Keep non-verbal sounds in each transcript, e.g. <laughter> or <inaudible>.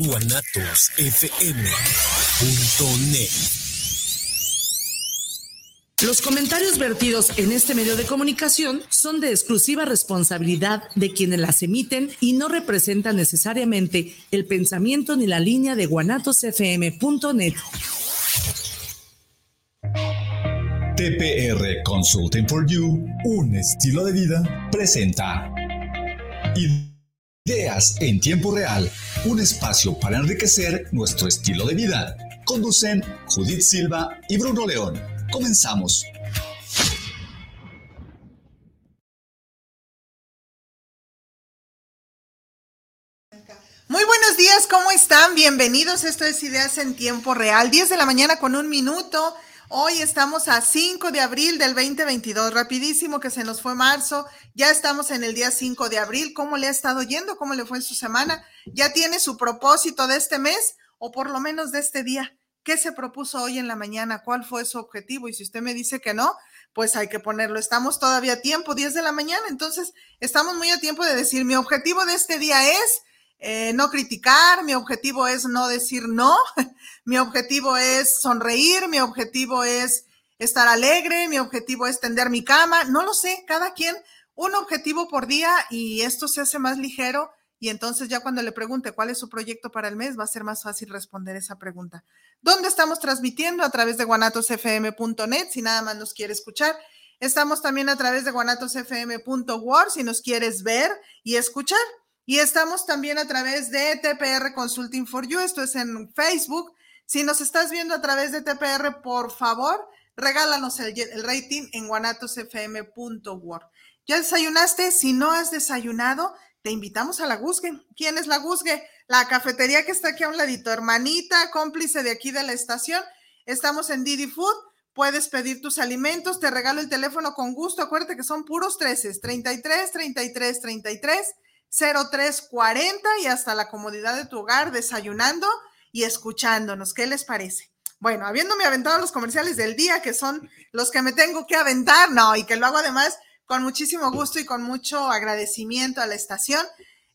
guanatosfm.net los comentarios vertidos en este medio de comunicación son de exclusiva responsabilidad de quienes las emiten y no representan necesariamente el pensamiento ni la línea de guanatosfm.net. TPR Consulting for You, un estilo de vida, presenta Ideas en tiempo real, un espacio para enriquecer nuestro estilo de vida. Conducen Judith Silva y Bruno León. Comenzamos. Muy buenos días, ¿cómo están? Bienvenidos. Esto es Ideas en Tiempo Real. 10 de la mañana con un minuto. Hoy estamos a 5 de abril del 2022. Rapidísimo que se nos fue marzo. Ya estamos en el día 5 de abril. ¿Cómo le ha estado yendo? ¿Cómo le fue en su semana? ¿Ya tiene su propósito de este mes o por lo menos de este día? ¿Qué se propuso hoy en la mañana? ¿Cuál fue su objetivo? Y si usted me dice que no, pues hay que ponerlo. Estamos todavía a tiempo, 10 de la mañana, entonces estamos muy a tiempo de decir, mi objetivo de este día es eh, no criticar, mi objetivo es no decir no, <laughs> mi objetivo es sonreír, mi objetivo es estar alegre, mi objetivo es tender mi cama, no lo sé, cada quien un objetivo por día y esto se hace más ligero y entonces ya cuando le pregunte cuál es su proyecto para el mes, va a ser más fácil responder esa pregunta. ¿Dónde estamos transmitiendo? A través de guanatosfm.net, si nada más nos quiere escuchar. Estamos también a través de guanatosfm.org, si nos quieres ver y escuchar. Y estamos también a través de TPR Consulting for You, esto es en Facebook. Si nos estás viendo a través de TPR, por favor, regálanos el, rating en guanatosfm.org. ¿Ya desayunaste? Si no has desayunado, te invitamos a la Guzgue. ¿Quién es la Guzgue? La cafetería que está aquí a un ladito, hermanita, cómplice de aquí de la estación. Estamos en Didi Food. Puedes pedir tus alimentos, te regalo el teléfono con gusto. Acuérdate que son puros 13, 33, 33, 33, 03, 40 y hasta la comodidad de tu hogar, desayunando y escuchándonos. ¿Qué les parece? Bueno, habiéndome aventado los comerciales del día, que son los que me tengo que aventar, no, y que lo hago además con muchísimo gusto y con mucho agradecimiento a la estación.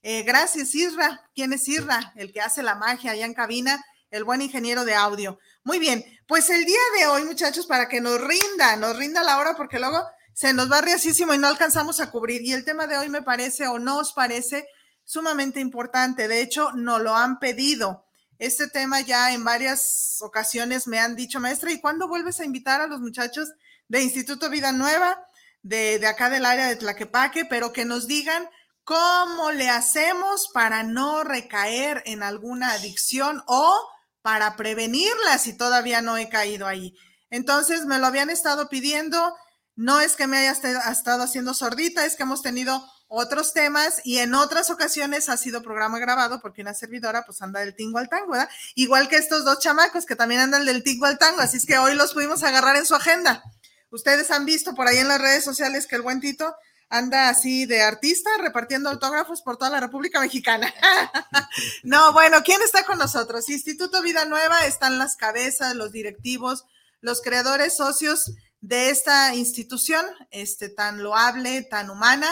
Eh, gracias, Isra. ¿Quién es Isra? El que hace la magia allá en cabina, el buen ingeniero de audio. Muy bien, pues el día de hoy, muchachos, para que nos rinda, nos rinda la hora, porque luego se nos va riasísimo y no alcanzamos a cubrir. Y el tema de hoy me parece o nos parece sumamente importante. De hecho, nos lo han pedido. Este tema ya en varias ocasiones me han dicho, maestra, ¿y cuándo vuelves a invitar a los muchachos de Instituto Vida Nueva? de, acá del área de Tlaquepaque, pero que nos digan cómo le hacemos para no recaer en alguna adicción o para prevenirla si todavía no he caído ahí. Entonces me lo habían estado pidiendo, no es que me haya estado haciendo sordita, es que hemos tenido otros temas y en otras ocasiones ha sido programa grabado porque una servidora pues anda del tingo al tango, ¿verdad? Igual que estos dos chamacos que también andan del tingo al tango, así es que hoy los pudimos agarrar en su agenda. Ustedes han visto por ahí en las redes sociales que el buen Tito anda así de artista repartiendo autógrafos por toda la República Mexicana. <laughs> no, bueno, ¿quién está con nosotros? Instituto Vida Nueva están las cabezas, los directivos, los creadores socios de esta institución, este tan loable, tan humana,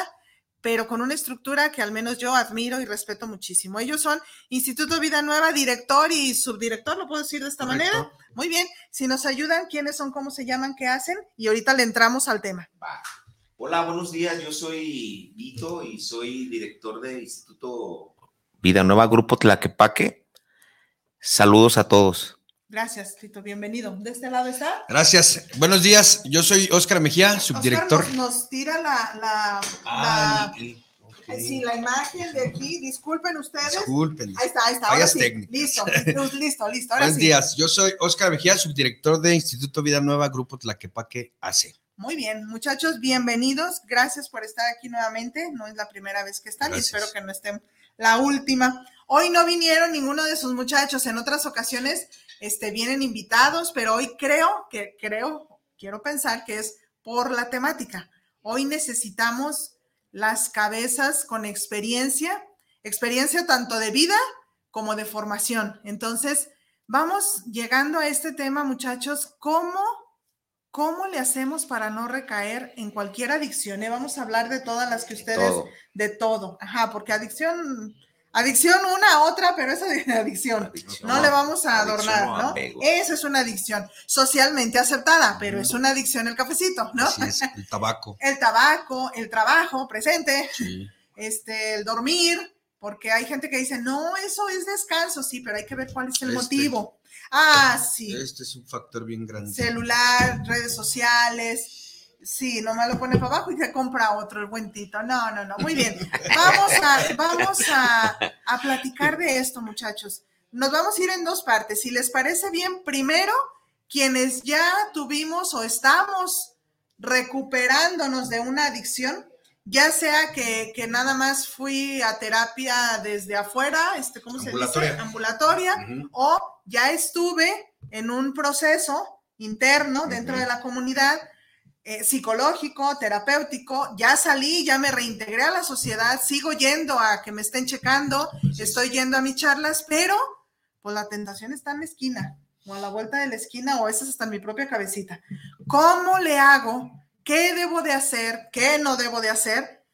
pero con una estructura que al menos yo admiro y respeto muchísimo. Ellos son Instituto Vida Nueva, director y subdirector, lo puedo decir de esta manera. Muy bien, si nos ayudan, ¿quiénes son, cómo se llaman, qué hacen? Y ahorita le entramos al tema. Hola, buenos días, yo soy Vito y soy director del Instituto Vida Nueva Grupo Tlaquepaque. Saludos a todos. Gracias, Tito, bienvenido. ¿De este lado está? Gracias. Buenos días, yo soy Óscar Mejía, subdirector. Oscar nos, tira la, la, Sí, la imagen de aquí, disculpen ustedes. Disculpen. Ahí está, ahí está. Fallas técnicas. Listo, <laughs> listo, listo. Buenos días, yo soy Óscar Mejía, subdirector de Instituto Vida Nueva, Grupo Tlaquepaque AC. Muy bien, muchachos, bienvenidos. Gracias por estar aquí nuevamente. No es la primera vez que están y espero que no estén la última. Hoy no vinieron ninguno de sus muchachos. En otras ocasiones este, vienen invitados, pero hoy creo que, creo, quiero pensar que es por la temática. Hoy necesitamos las cabezas con experiencia, experiencia tanto de vida como de formación. Entonces, vamos llegando a este tema, muchachos, ¿cómo, cómo le hacemos para no recaer en cualquier adicción? ¿Eh? Vamos a hablar de todas las que ustedes, de todo, ajá, porque adicción Adicción una, otra, pero esa es <laughs> adicción. no, le vamos a adornar, ¿no? Eso es una adicción socialmente aceptada, pero es una adicción el cafecito, ¿no? el tabaco. <laughs> el tabaco, el trabajo presente, este, el dormir, porque hay gente que dice, no, eso es descanso, sí, pero hay que ver cuál es el este. motivo. Ah, sí. Este es un factor bien grande. Celular, redes sociales, Sí, nomás lo pone para abajo y se compra otro, el buen Tito. No, no, no. Muy bien. Vamos a, vamos a, a platicar de esto, muchachos. Nos vamos a ir en dos partes. Si les parece bien, primero, quienes ya tuvimos o estamos recuperándonos de una adicción, ya sea que, que nada más fui a terapia desde afuera, este, ¿cómo se dice? Ambulatoria, o ya estuve en un proceso interno dentro de la comunidad eh, psicológico, terapéutico, ya salí, ya me reintegré a la sociedad, sigo yendo a que me estén checando, estoy yendo a mis charlas, pero pues la tentación está en la esquina, o a la vuelta de la esquina, o esa es hasta en mi propia cabecita. ¿Cómo le hago? ¿Qué debo de hacer? ¿Qué no debo de hacer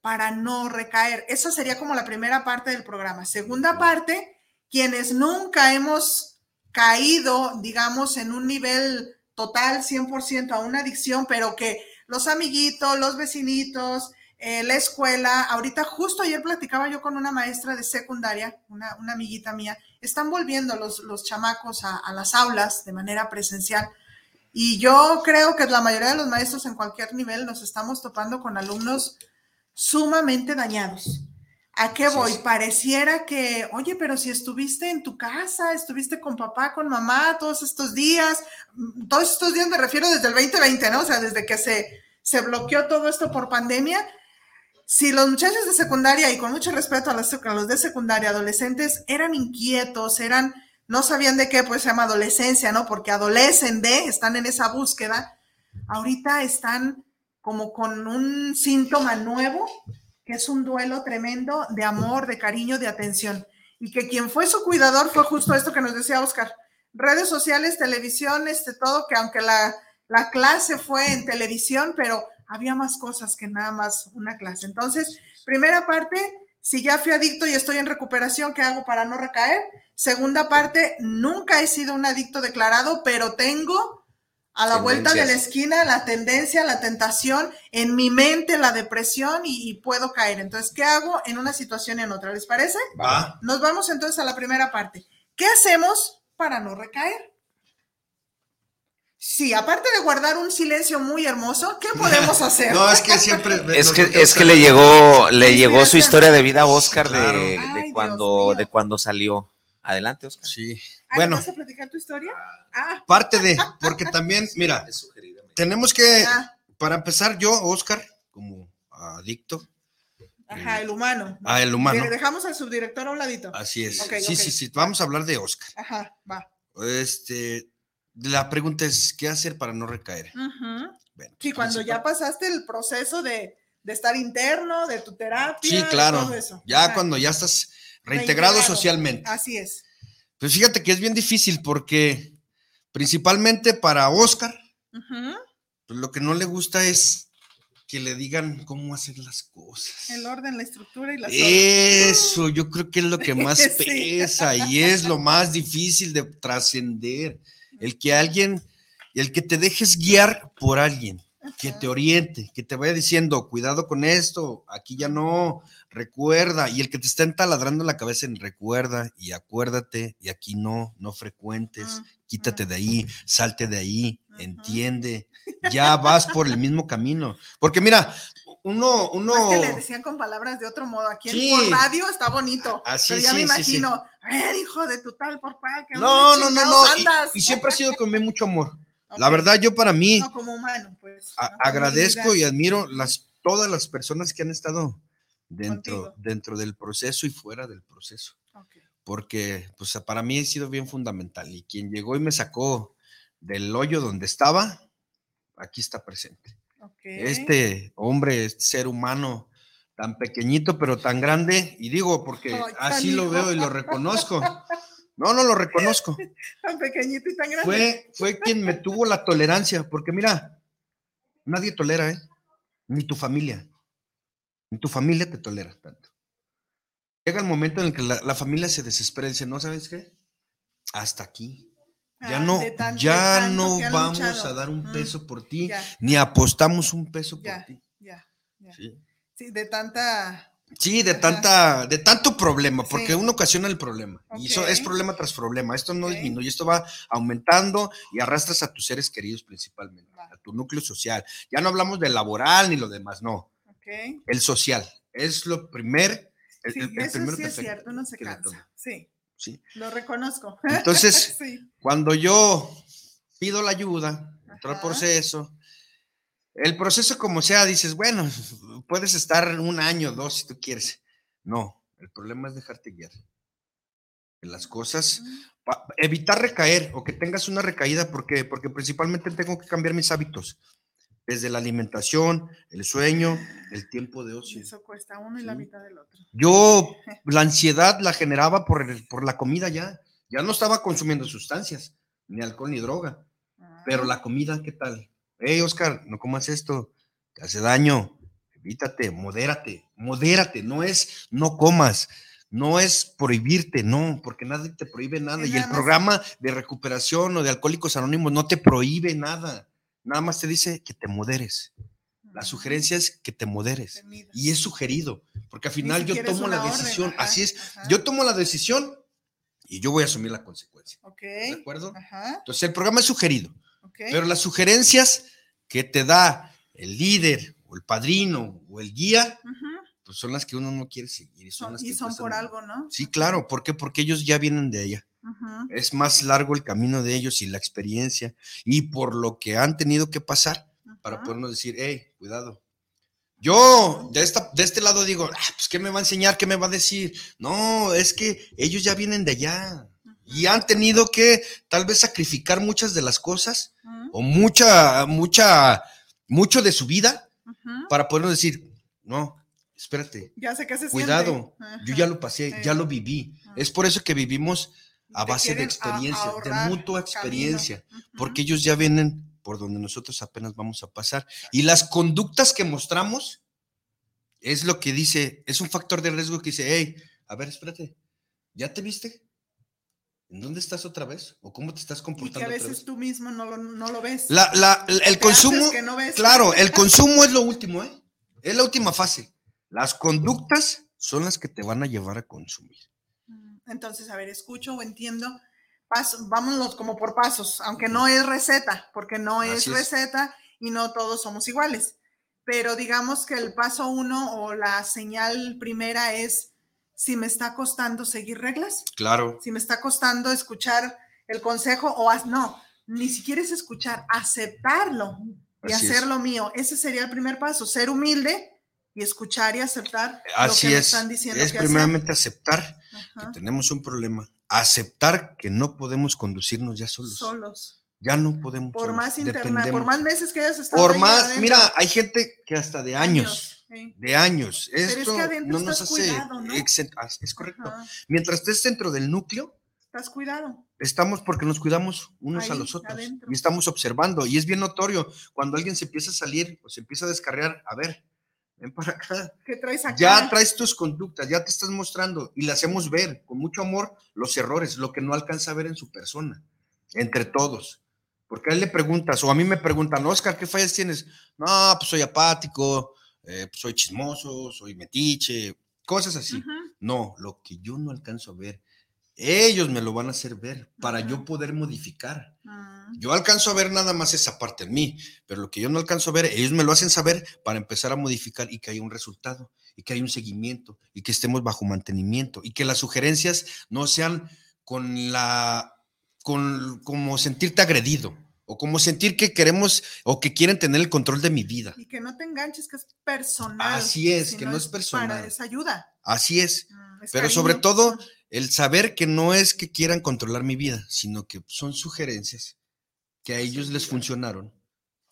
para no recaer? Eso sería como la primera parte del programa. Segunda parte, quienes nunca hemos caído, digamos, en un nivel total 100% a una adicción, pero que los amiguitos, los vecinitos, eh, la escuela, ahorita justo ayer platicaba yo con una maestra de secundaria, una, amiguita mía, están volviendo los, los chamacos a, a, las aulas de manera presencial. Y yo creo que la mayoría de los maestros en cualquier nivel nos estamos topando con alumnos sumamente dañados. ¿A qué voy? Pareciera que, oye, pero si estuviste en tu casa, estuviste con papá, con mamá todos estos días, mm, todos estos días me refiero desde el 2020, ¿no? O sea, desde que se, se bloqueó todo esto por pandemia. Si los muchachos de secundaria, y con mucho respeto a los, a los de secundaria, adolescentes, eran inquietos, eran, no sabían de qué, pues se llama adolescencia, ¿no? Porque adolecen de, están en esa búsqueda, ahorita están como con un síntoma nuevo que es un duelo tremendo de amor, de cariño, de atención. Y que quien fue su cuidador fue justo esto que nos decía Oscar. Redes sociales, televisión, este todo, que aunque la, la clase fue en televisión, pero había más cosas que nada más una clase. Entonces, primera parte, si ya fui adicto y estoy en recuperación, ¿qué hago para no recaer? Segunda parte, nunca he sido un adicto declarado, pero tengo a la vuelta de la esquina, la tendencia, la tentación, en mi mente, la depresión y, puedo caer. Entonces, ¿qué hago en una situación y en otra? ¿Les parece? Va. Nos vamos entonces a la primera parte. ¿Qué hacemos para no recaer? Sí, aparte de guardar un silencio muy hermoso, ¿qué <laughs> podemos hacer? no, es que siempre. <laughs> es que, es que le llegó, le llegó su historia de vida a Oscar de, cuando, de cuando salió. Adelante, Oscar. Sí. bueno. ¿Vas a platicar tu historia? Ah. Parte de, porque también, <laughs> mira, tenemos que, ah. para empezar, yo, Oscar, como adicto. Ajá, el humano. Ah, el humano. dejamos al subdirector a un ladito. Así es. sí, sí, sí. Vamos a hablar de Oscar. Ajá, va. Este, la pregunta es, ¿qué hacer para no recaer? sí, cuando ya pasaste el proceso de, estar interno, de tu terapia. Sí, claro. Ya cuando ya estás reintegrado, socialmente. Así es. Pues fíjate que es bien difícil porque principalmente para Oscar, pues lo que no le gusta es que le digan cómo hacer las cosas. El orden, la estructura y la Eso, yo creo que es lo que más <laughs> pesa y es lo más difícil de trascender. El que alguien, el que te dejes guiar por alguien, que te oriente, que te vaya diciendo, cuidado con esto, aquí ya no, recuerda, y el que te está entaladrando la cabeza en recuerda y acuérdate, y aquí no, no frecuentes, quítate de ahí, salte de ahí, entiende, ya vas por el mismo camino. Porque mira, uno, uno. que le decían con palabras de otro modo. Aquí en radio está bonito. Así, pero ya me imagino, eh, hijo de tu tal, por que No, no, no, no. Y, siempre ha sido con mucho amor. La verdad, yo para mí. como humano, pues. agradezco y admiro las, todas las personas que han estado dentro, dentro del proceso y fuera del proceso. Porque pues, para mí ha sido bien fundamental. Y quien llegó y me sacó del hoyo donde estaba, aquí está presente. Este hombre, este ser humano tan pequeñito pero tan grande, y digo porque así lo veo y lo reconozco. No, no lo reconozco. <laughs> tan pequeñito y tan grande. Fue, fue quien me tuvo la tolerancia, porque mira, nadie tolera, ¿eh? Ni tu familia. Ni tu familia te tolera tanto. Llega el momento en el que la, familia se desespera y dice, ¿no sabes qué? Hasta aquí. Ya ah, no, ya no vamos a dar un peso por ti, ni apostamos un peso por ti. Ya, ya. Sí. de tanta Sí, de tanta, de tanto problema, porque uno ocasiona el problema. Y eso es problema tras problema. Esto no disminuye, esto va aumentando y arrastras a tus seres queridos principalmente, a tu núcleo social. Ya no hablamos del laboral ni lo demás, no. El social. Es lo primer. El, sí, eso sí es cierto, no se cansa. Sí. Sí. Lo reconozco. Entonces, <laughs> cuando yo pido la ayuda, todo el proceso, el proceso como sea, dices, bueno, <laughs> puedes estar un año, dos, si tú quieres. No, el problema es dejarte guiar. Que las cosas, evitar recaer o que tengas una recaída, ¿por qué? Porque principalmente tengo que cambiar mis hábitos. Desde la alimentación, el sueño, el tiempo de ocio. Eso cuesta uno y la mitad del otro. Yo <laughs> la ansiedad la generaba por, por la comida ya. Ya no estaba consumiendo sustancias, ni alcohol ni droga. Pero ah. la comida, ¿qué tal? Hey Oscar, no comas esto, te hace daño, evítate, modérate, modérate, no es no comas, no es prohibirte, no, porque nadie te prohíbe nada. Y el programa de recuperación o de Alcohólicos Anónimos no te prohíbe nada, nada más te dice que te moderes. La sugerencia es que te moderes. Y es sugerido, porque al final yo tomo la decisión, así es, yo tomo la decisión y yo voy a asumir la consecuencia. ¿De acuerdo? Entonces el programa es sugerido, pero las sugerencias que te da el líder o el padrino o el guía, pues son las que uno no quiere seguir. Y son, y son por algo, ¿no? Sí, claro. ¿Por qué? Porque ellos ya vienen de allá. Es más largo el camino de ellos y la experiencia y por lo que han tenido que pasar para podernos decir, hey, cuidado. Yo de, esta, de este lado digo, ah, pues ¿qué me va a enseñar? ¿Qué me va a decir? No, es que ellos ya vienen de allá y han tenido que tal vez sacrificar muchas de las cosas o mucha, mucha, mucho de su vida para poder decir, no, espérate, ya sé que se cuidado, yo ya lo pasé, ya lo viví. Es por eso que vivimos a base de experiencia, de mutua experiencia, porque ellos ya vienen por donde nosotros apenas vamos a pasar. Y las conductas que mostramos es lo que dice, es un factor de riesgo que dice, hey, a ver, espérate, ¿ya te viste? ¿En dónde estás otra vez? ¿O cómo te estás comportando? Y que a veces tú mismo no lo, ves. el consumo, claro, el <laughs> consumo es lo último, ¿eh? Es la última fase. Las conductas son las que te van a llevar a consumir. Mm, entonces, a ver, escucho o entiendo. Paso, vámonos como por pasos, aunque no es receta, porque no es receta y no todos somos iguales. Pero digamos que el paso uno o la señal primera es si me está costando seguir reglas. Claro. Si me está costando escuchar el consejo o no, ni siquiera es escuchar, aceptarlo y hacerlo mío. Ese sería el primer paso, ser humilde y escuchar y aceptar Así lo que es. me están diciendo. Es primeramente aceptar que tenemos un problema, aceptar que no podemos conducirnos ya solos. Solos. Ya no podemos. Por más interna, por más meses que hayas estado. Por más, mira, hay gente que hasta de años de años. Esto no nos hace. Ah, es correcto. Mientras estés dentro del núcleo. Estás cuidado. Estamos porque nos cuidamos unos a los otros. Y estamos observando. Y es bien notorio cuando alguien se empieza a salir o se empieza a descarriar. A ver, ven para acá. ¿Qué traes acá? Ya traes tus conductas, ya te estás mostrando y le hacemos ver con mucho amor los errores, lo que no alcanza a ver en su persona, entre todos. Porque a él le preguntas, o a mí me preguntan, Oscar, ¿qué fallas tienes? No, pues soy apático, eh, pues, soy chismoso, soy metiche, cosas así. No, lo que yo no alcanzo a ver, ellos me lo van a hacer ver para yo poder modificar. Ah. Yo alcanzo a ver nada más esa parte en mí, pero lo que yo no alcanzo a ver, ellos me lo hacen saber para empezar a modificar y que haya un resultado, y que haya un seguimiento, y que estemos bajo mantenimiento, y que las sugerencias no sean con la, con como sentirte agredido o como sentir que queremos o que quieren tener el control de mi vida. Y que no te enganches, que es personal. Así es, que no es Para, personal. es ayuda. Así es. Mm, es Pero cariño. sobre todo, el saber que no es que quieran controlar mi vida, sino que son sugerencias que a ellos les funcionaron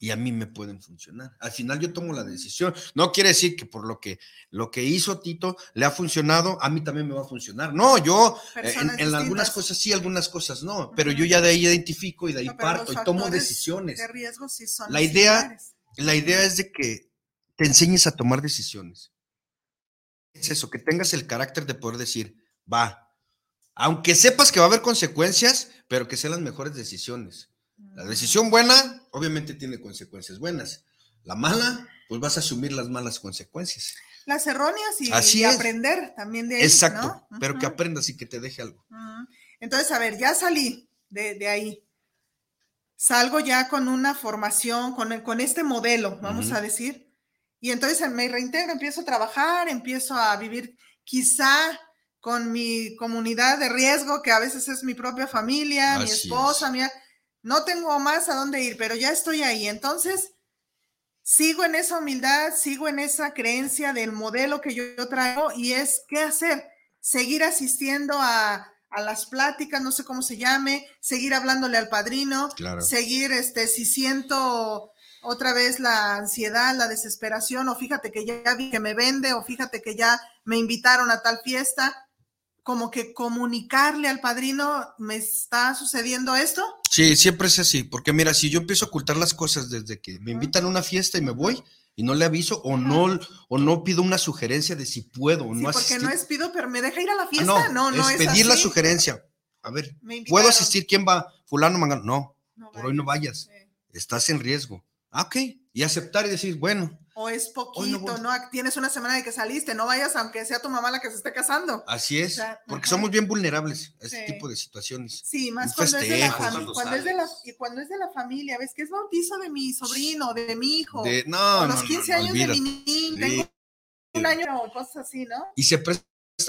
y a mí me pueden funcionar. Al final yo tomo la decisión. No quiere decir que por lo que lo que hizo Tito le ha funcionado, a mí también me va a funcionar. No, yo eh, en, algunas cosas sí, algunas cosas no, pero yo ya de ahí identifico y de ahí No, parto y tomo decisiones. De riesgo sí son La idea- similares. La idea es de que te enseñes a tomar decisiones. Es eso, que tengas el carácter de poder decir, va, aunque sepas que va a haber consecuencias, pero que sean las mejores decisiones. La decisión buena, obviamente tiene consecuencias buenas. La mala, pues vas a asumir las malas consecuencias. Las erróneas y, Así y aprender también de ahí. Exacto, ¿no? pero que aprendas y que te deje algo. Entonces, a ver, ya salí de, de ahí. Salgo ya con una formación, con, el- con este modelo, vamos a decir. Y entonces me reintegro, empiezo a trabajar, empiezo a vivir quizá con mi comunidad de riesgo, que a veces es mi propia familia, mi es. esposa, mi... No tengo más a dónde ir, pero ya estoy ahí. Entonces, sigo en esa humildad, sigo en esa creencia del modelo que yo, yo traigo y es qué hacer, seguir asistiendo a, a las pláticas, no sé cómo se llame, seguir hablándole al padrino, Claro. seguir, este, si siento otra vez la ansiedad, la desesperación, o fíjate que ya vi que me vende, o fíjate que ya me invitaron a tal fiesta, como que comunicarle al padrino, ¿me está sucediendo esto? Sí, siempre es así, porque mira, si yo empiezo a ocultar las cosas desde que me invitan a una fiesta y me voy y no le aviso o no o no pido una sugerencia de si puedo o Sí, no porque asistir. no es pido, pero me deja ir a la Ah, fiesta, no, no, es es, pedir la así. sugerencia. A ver. ¿puedo asistir? ¿Quién va? Fulano, mangano. No, No por hoy no vayas. vayas. Sí. Estás en riesgo. Ah, ok. Y aceptar y decir, bueno, O es poquito, no no. Tienes una semana de que saliste, no vayas aunque sea tu mamá la que se esté casando. así es. O sea, porque ajá. somos bien vulnerables a este Sí. tipo de situaciones. Sí, más cuando es, de la cuando cuando es de la y cuando es de la familia, ves que es bautizo de mi sobrino, de mi hijo, De, no, o no, los no, 15 no, años de mi niño, Sí. tengo un año o cosas así, ¿no? Y se presta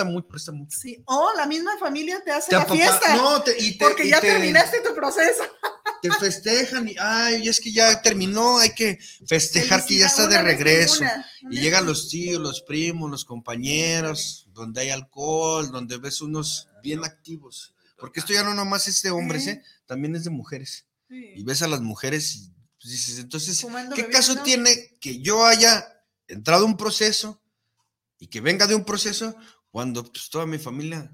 mucho, presta mucho. Sí, o la misma familia te hace Te la fiesta, No, te- y te, porque y ya te- terminaste tu proceso. Te festejan y ay, es que ya terminó, hay que festejar que ya está de regreso. Y llegan los tíos, los primos, los compañeros, donde hay alcohol, donde ves unos bien activos. Porque esto ya no nomás es de hombres. ¿eh? también es de mujeres. Y ves a las mujeres y pues, dices, entonces, ¿qué caso tiene que yo haya entrado a un proceso y que venga de un proceso cuando pues, toda mi familia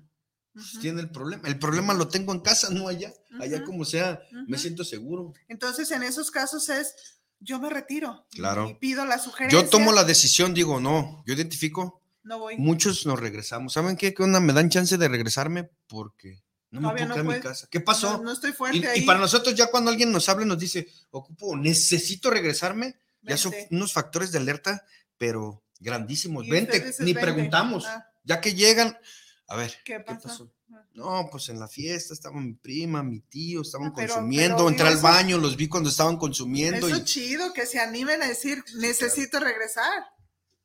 pues, tiene el problema? El problema lo tengo en casa, no allá. Allá como sea, me siento seguro. Entonces, en esos casos es, yo me retiro. Claro. Y pido la sugerencia. Yo tomo la decisión, digo, no, yo identifico No voy. muchos nos regresamos. ¿Saben qué? ¿Qué onda? Me dan chance de regresarme porque no me puedo no mi casa. ¿Qué pasó? No, no estoy fuerte y ahí. para nosotros ya cuando alguien nos habla nos dice, ocupo, necesito regresarme, ya son unos factores de alerta, pero grandísimos. Vente, ni preguntamos. Ah, Ya que llegan, a ver, ¿Qué ¿qué pasó? Ah. No, pues en la fiesta estaba mi prima, mi tío, estaban Ah, pero- consumiendo, pero entré al baño, los vi cuando estaban consumiendo. Eso y- es chido, que se animen a decir, necesito regresar,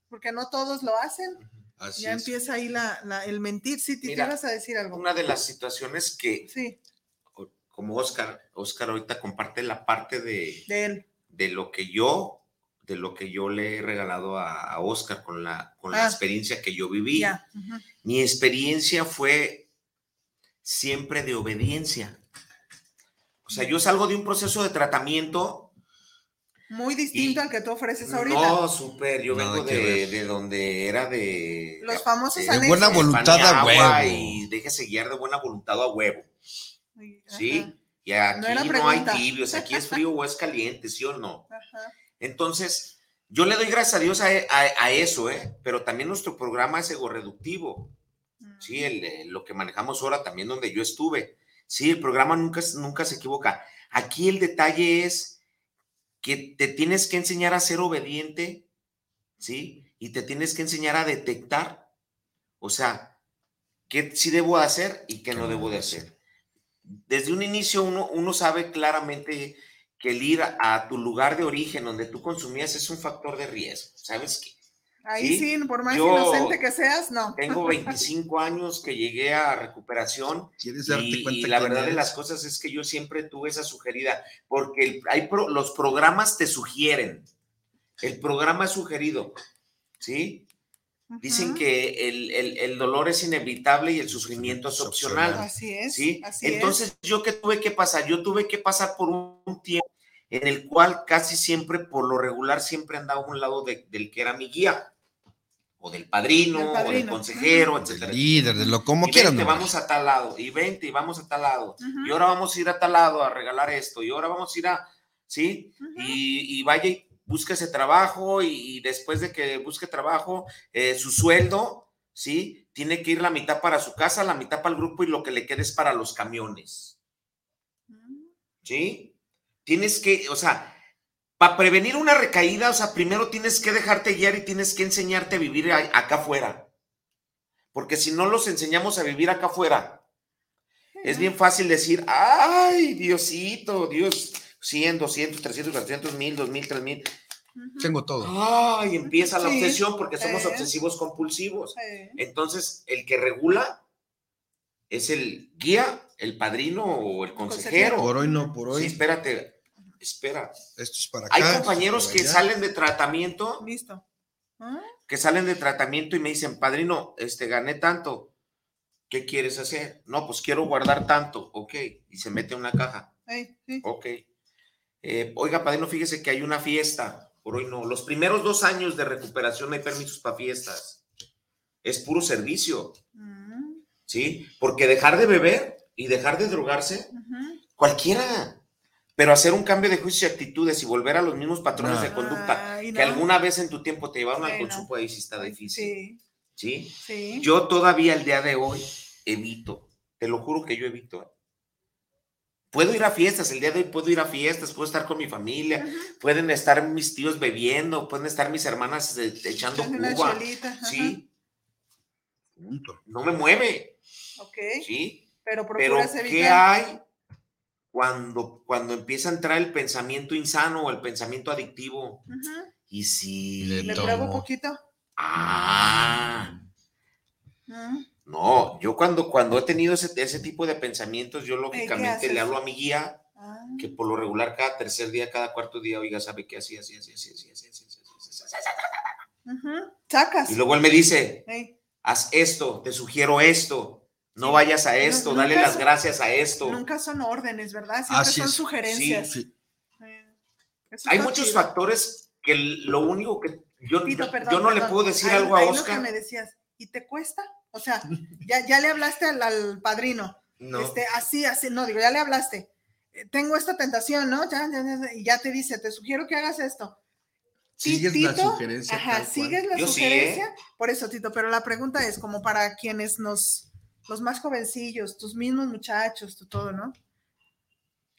porque no todos lo hacen. Así ya es. empieza ahí la, la- el mentir. Sí, te Mira, ibas a decir algo. Una de las situaciones que, Sí, como Oscar, Oscar ahorita comparte la parte de, de él. de lo que yo, de lo que yo le he regalado a, a Oscar con la, con la Ah. experiencia que yo viví. Ya. ujú. Mi experiencia fue siempre de obediencia. O sea, yo salgo de un proceso de tratamiento. Muy distinto Y- al que tú ofreces ahorita. No, súper. Yo Nada vengo de, de donde era de. Los famosos de- De buena voluntad a huevo. Y déjese guiar de buena voluntad a huevo. Ajá, ¿Sí? Y aquí No no, hay tibios, aquí es frío o es caliente, ¿sí o no? ajá. Entonces, yo le doy gracias a Dios a, a- a eso, ¿eh? Pero también nuestro programa es ego-reductivo, ¿sí? El, eh, lo que manejamos ahora también donde yo estuve. Sí, el programa nunca, nunca se equivoca. Aquí el detalle es que te tienes que enseñar a ser obediente, ¿sí? Y te tienes que enseñar a detectar, o sea, qué sí debo hacer y qué no debo de hacer. Desde un inicio uno, uno sabe claramente que el ir a, tu lugar de origen donde tú consumías es un factor de riesgo, ¿sabes qué? Ahí sí, por más inocente que seas, no. Tengo 25 años que llegué a recuperación. ¿Quieres darte y, cuenta y la verdad de las cosas es que yo siempre tuve esa sugerida, porque el- hay pro- los programas te sugieren. El programa es sugerido, ¿sí? Dicen que el, el- el dolor es inevitable y el sufrimiento es Es opcional. Así es. ¿sí? Así Entonces, ¿yo qué tuve que pasar? Yo tuve que pasar por un tiempo en el cual casi siempre, por lo regular, siempre andaba a un lado de- del que era mi guía, o del padrino, Del o del padrino. consejero, Del etcétera. líder, de lo como y quieran. vente, vamos a tal lado, y vente, y vamos a tal lado, y ahora vamos a ir a tal lado a regalar esto, y ahora vamos a ir a, ¿sí? Y, y vaya y busque ese trabajo, y, y después de que busque trabajo, eh, su sueldo, ¿sí? Tiene que ir la mitad para su casa, la mitad para el grupo, y lo que le quede es para los camiones. Ujú. ¿sí? Tienes que, o sea, para prevenir una recaída, o sea, primero tienes que dejarte guiar y tienes que enseñarte a vivir acá afuera. Porque si no los enseñamos a vivir acá afuera, es bien fácil decir, ay, Diosito, Dios, 100, 200, 300, 400, 1000, 2000, 3000. Ujú. Tengo todo. Ay, empieza la Sí, obsesión porque somos obsesivos compulsivos. Entonces, el que regula es el guía, el padrino o el consejero. Por hoy no, por hoy. Sí, espérate, espera. Esto es para acá. Hay compañeros para que salen de tratamiento, Listo. ¿Ah? que salen de tratamiento y me dicen, padrino, este, gané tanto. ¿Qué quieres hacer? No, pues quiero guardar tanto. Ok. Y se mete en una caja. Sí. Ok. Eh, oiga, padrino, fíjese que hay una fiesta. Por hoy no. Los primeros dos años de recuperación no hay permisos para fiestas. Es puro servicio. Mm, ¿Sí? Porque dejar de beber y dejar de drogarse, cualquiera. Pero hacer un cambio de juicios y actitudes y volver a los mismos patrones No. de conducta Ay, que alguna vez en tu tiempo te llevaron al Ay, no. consumo, ahí sí está difícil. Sí, ¿Sí? sí. Yo todavía el día de hoy evito, te lo juro que yo evito. Puedo ir a fiestas, el día de hoy puedo ir a fiestas, puedo estar con mi familia, pueden estar mis tíos bebiendo, pueden estar mis hermanas eh, echando cuba. Sí, Punto. no me mueve, Ok, ¿sí? pero Pero ¿qué hay cuando, cuando empieza a entrar el pensamiento insano o el pensamiento adictivo? Y si... Le ¿Le pruebo poquito? Ah, Mm, no, yo cuando, cuando he tenido ese, ese tipo de pensamientos, yo lógicamente le hablo a mi guía, ah. que por lo regular cada tercer día, cada cuarto día, oiga, sabe que así, así, así, así, así, así, así, así, así, así, así. Ujú. Sacas. Y luego él me dice, haz esto, te sugiero esto, no Sí. vayas a esto, Nu- dale nunca las son- gracias a esto. Nunca son órdenes, ¿verdad? Siempre Así son es. sugerencias. Sí. Eh, eso Hay muchos chido. factores que lo único que yo, Tito, yo perdón, no le perdón. puedo decir Ahí- algo a ahí lo que Oscar. me decías, ¿y te cuesta? O sea, ya, ya le hablaste al, al padrino. No. Este, así, así, no, digo, ya le hablaste. Eh, Tengo esta tentación, ¿no? Ya, ya, ya, y ya te dice, te sugiero que hagas esto. Sigues la Tito, sugerencia. Ajá, sigues la Yo sí, sugerencia. ¿eh? Por eso, Tito, pero la pregunta es como para quienes nos, los más jovencillos, tus mismos muchachos, tu todo, ¿no?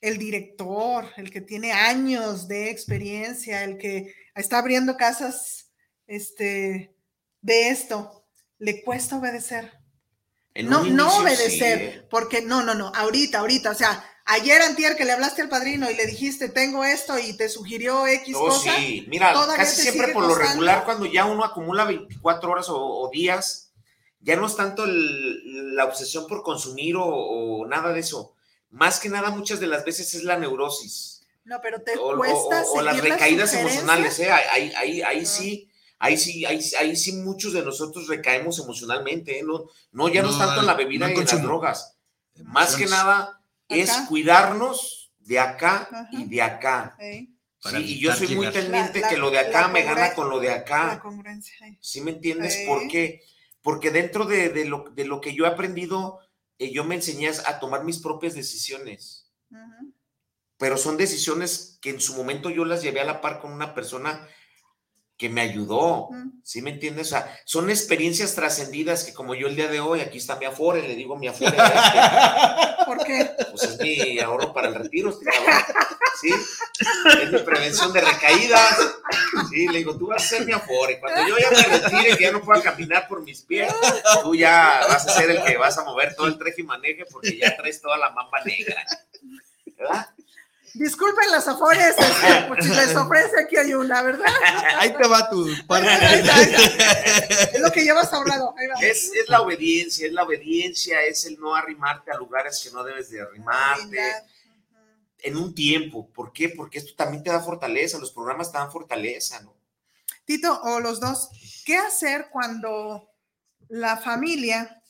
El director, el que tiene años de experiencia, el que está abriendo casas, este, de esto, le cuesta obedecer. En No, no obedecer, sí, porque no, no, no, ahorita, ahorita, o sea, ayer antier que le hablaste al padrino y le dijiste, tengo esto y te sugirió X Oh, cosa, sí, mira, casi siempre por lo regular, cuando ya uno acumula 24 horas o, o días, ya no es tanto el- la obsesión por consumir o, o nada de eso. Más que nada, muchas de las veces es la neurosis no, pero te o, cuesta o- las recaídas emocionales. ¿eh? Ahí, ahí, ahí Ah. sí, ahí sí, ahí, ahí sí muchos de nosotros recaemos emocionalmente. ¿eh? No, no, ya no, es No, tanto en la bebida no y en las drogas. Más que Emociones. nada es Acá. cuidarnos de acá Ajá. y de acá. Sí, y yo soy muy llegar. pendiente La- que la- lo de acá la me gana con lo de la acá. congruencia. ey. ¿Sí me entiendes? Sí. ¿Por qué? Porque dentro de, de lo, de lo que yo he aprendido, eh, yo me enseñé a tomar mis propias decisiones. Pero son decisiones que en su momento yo las llevé a la par con una persona que me ayudó. ¿Sí me entiendes? O sea, son experiencias trascendidas que como yo el día de hoy, aquí está mi Afore, le digo mi Afore, <laughs> ¿Por qué? pues es mi ahorro para el retiro, este cabrón. ¿sí? Es mi prevención de recaídas. Sí, le digo, tú vas a ser mi Afore. Cuando yo ya me retire, que ya no pueda caminar por mis pies, tú ya vas a ser el que vas a mover todo el treje y maneje porque ya traes toda la mamba negra. ¿Verdad? Disculpen las afores, este, <laughs> pues, si les ofrece aquí hay una, ¿verdad? Ahí te va tu parte. Es lo que llevas hablado. Es, es la obediencia, es la obediencia, es el no arrimarte a lugares que no debes de arrimarte en un tiempo. ¿Por qué? Porque esto también te da fortaleza, los programas te dan fortaleza, ¿no? Tito, o los dos, ¿qué hacer cuando la familia,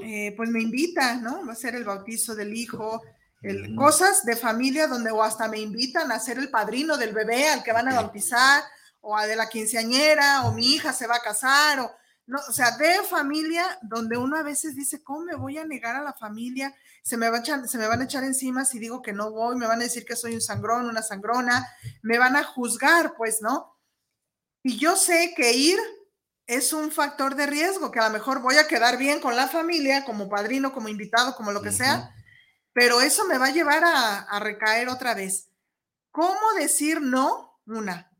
eh, pues me invita, ¿no? Va a ser el bautizo del hijo, el- cosas de familia donde o hasta me invitan a ser el padrino del bebé al que van a bautizar, o a de la quinceañera, o mi hija se va a casar, o no, o sea, de familia donde uno a veces dice, ¿cómo me voy a negar a la familia? Se me, va a echar- se me van a echar encima si digo que no voy, me van a decir que soy un sangrón, una sangrona, me van a juzgar, pues, ¿no? Y yo sé que ir es un factor de riesgo, que a lo mejor voy a quedar bien con la familia, como padrino, como invitado, como lo que sea, pero eso me va a llevar a, a recaer otra vez. ¿Cómo decir no? Una.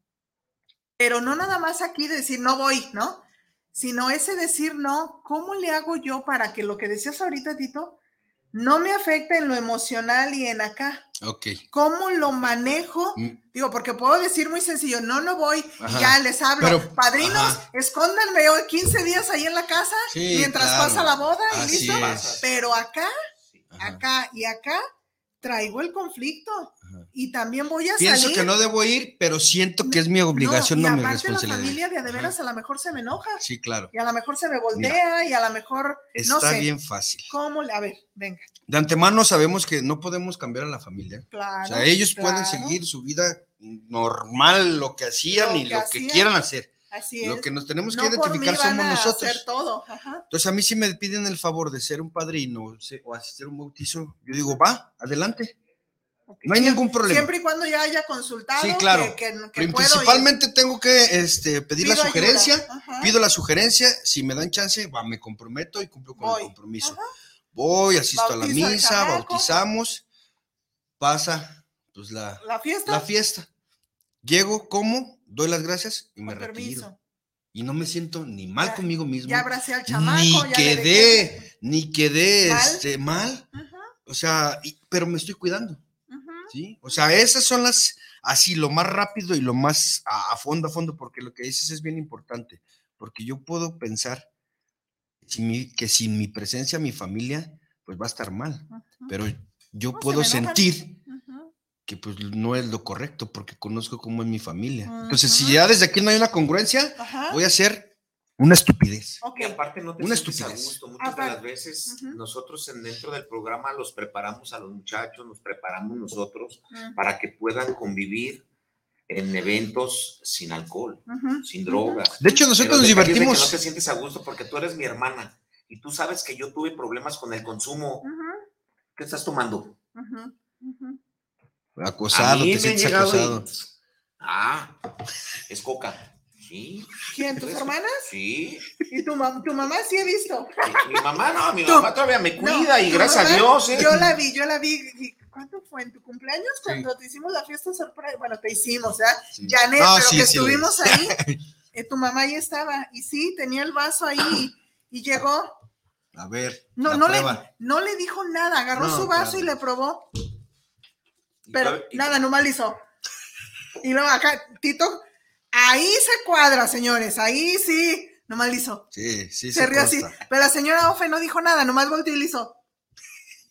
Pero no nada más aquí decir no voy, ¿no? Sino ese decir no, ¿cómo le hago yo para que lo que decías ahorita, Tito, no me afecte en lo emocional y en acá? Ok. ¿Cómo lo manejo? Mm. Digo, porque puedo decir muy sencillo, no, no voy, Ajá. y ya les hablo. Pero- Padrinos, ajá. escóndanme hoy 15 días ahí en la casa Sí, mientras claro. pasa la boda y listo. es. Pero acá, Ajá. acá y acá traigo el conflicto Ajá. y también voy a Pienso salir. que no debo ir, pero siento que es mi obligación, no, y mi aparte la responsabilidad. familia de de veras a lo mejor se me enoja Sí, claro. y a lo mejor se me voltea y a lo mejor Está no sé bien fácil. cómo a ver, venga. De antemano sabemos que no podemos cambiar a la familia. Claro. O sea, ellos pueden seguir su vida normal, lo que hacían Lo y que lo que hacían. quieran hacer. Así es. Lo que nos tenemos que no identificar somos a nosotros. hacer todo. Ajá. Entonces, a mí si me piden el favor de ser un padrino o asistir a un bautizo, yo digo, va, adelante. No hay ningún problema. Siempre y cuando ya haya consultado. Sí, claro. Que, que- que Prin- puedo ir. Principalmente tengo que este, pedir la Pido sugerencia, pido la sugerencia, si me dan chance, va, me comprometo y cumplo con Voy. el compromiso. Ajá. Voy, asisto a la misa, bautizamos, pasa pues la, La fiesta. la fiesta. Llego, como, doy las gracias y me con retiro. permiso. Y no me siento ni mal Ya- conmigo mismo, Ya abracé al chamaco. ni ya le dejé- quedé, ni quedé ¿Mal? este, mal. Ajá, O sea, y- pero me estoy cuidando. ajá. ¿sí? O sea, esas son las, así, lo más rápido y lo más a, a fondo, a fondo, porque lo que dices es bien importante, porque yo puedo pensar mi- que sin mi presencia, mi familia, pues va a estar mal, Ajá, pero yo puedo me sentir. Que pues no es lo correcto, porque conozco cómo es mi familia. Entonces, si ya desde aquí no hay una congruencia, Ajá. voy a hacer una estupidez. Ok. Y aparte no te Una sientes a estupidez. gusto. Muchas de las veces nosotros en, dentro del programa los preparamos a los muchachos, nos preparamos nosotros para que puedan convivir en eventos sin alcohol, sin drogas. De hecho, nosotros nos divertimos. no te sientes a gusto porque tú eres mi hermana y tú sabes que yo tuve problemas con el consumo. ¿Qué estás tomando? Acosado, A mí te me han sientes llegado y- acosado. Ah, es coca. Sí. ¿Quién? ¿Tus hermanas? Sí. ¿Y tu, mam- tu mamá sí he visto? Mi, mi mamá no, mi <laughs> Tú. mamá todavía me cuida No, y gracias a Dios, ¿eh? Yo la vi, yo la vi. ¿Cuándo fue? ¿En tu cumpleaños? Sí. Cuando te hicimos la fiesta sorpresa. Bueno, te hicimos, ¿verdad? Sí. Janet, No, pero sí, que sí, estuvimos ahí. <laughs> eh, tu mamá ahí estaba. Y sí, tenía el vaso ahí y, y llegó. A ver, No, la no le, no le dijo nada. Agarró No, su vaso claro. y le probó. Pero y- nada, nomás le hizo. Y luego acá, Tito, ahí se cuadra, señores. Ahí sí. Nomás le hizo. Sí, sí, se rió así. Pero la señora Ofe no dijo nada, nomás volteó y.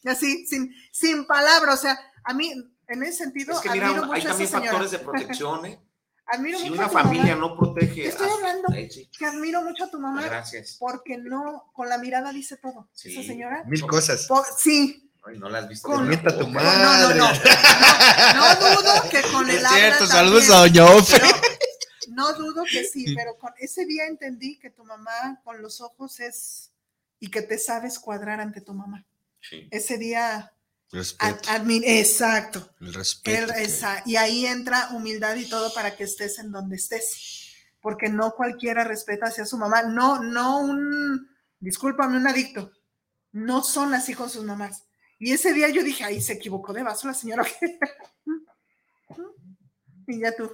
Y así, sin, sin palabras. O sea, a mí, en ese sentido, Es que mira, admiro hay mucho a también factores de protección, ¿eh? <laughs> Admiro Si mucho una a tu mamá, familia no protege. Te estoy a- hablando. Ay, sí, Que admiro mucho a tu mamá Gracias. porque no, con la mirada dice todo. Sí. Esa señora. Mil cosas. Po- sí. Ay, no la has visto. Con- tu. No, no, no. No, no dudo que con el Es cierto, saludos a Doña Ofe. No, no dudo que sí, pero con ese día entendí que tu mamá con los ojos es y que te sabes cuadrar ante tu mamá. Sí. Ese día, Respeto. exacto. El respeto. El- que- esa- y ahí entra humildad y todo para que estés en donde estés. Porque no cualquiera respeta hacia su mamá. No, no un, discúlpame, un adicto. No son así con sus mamás. Y ese día yo dije, ahí se equivocó de vaso la señora. y ya tú.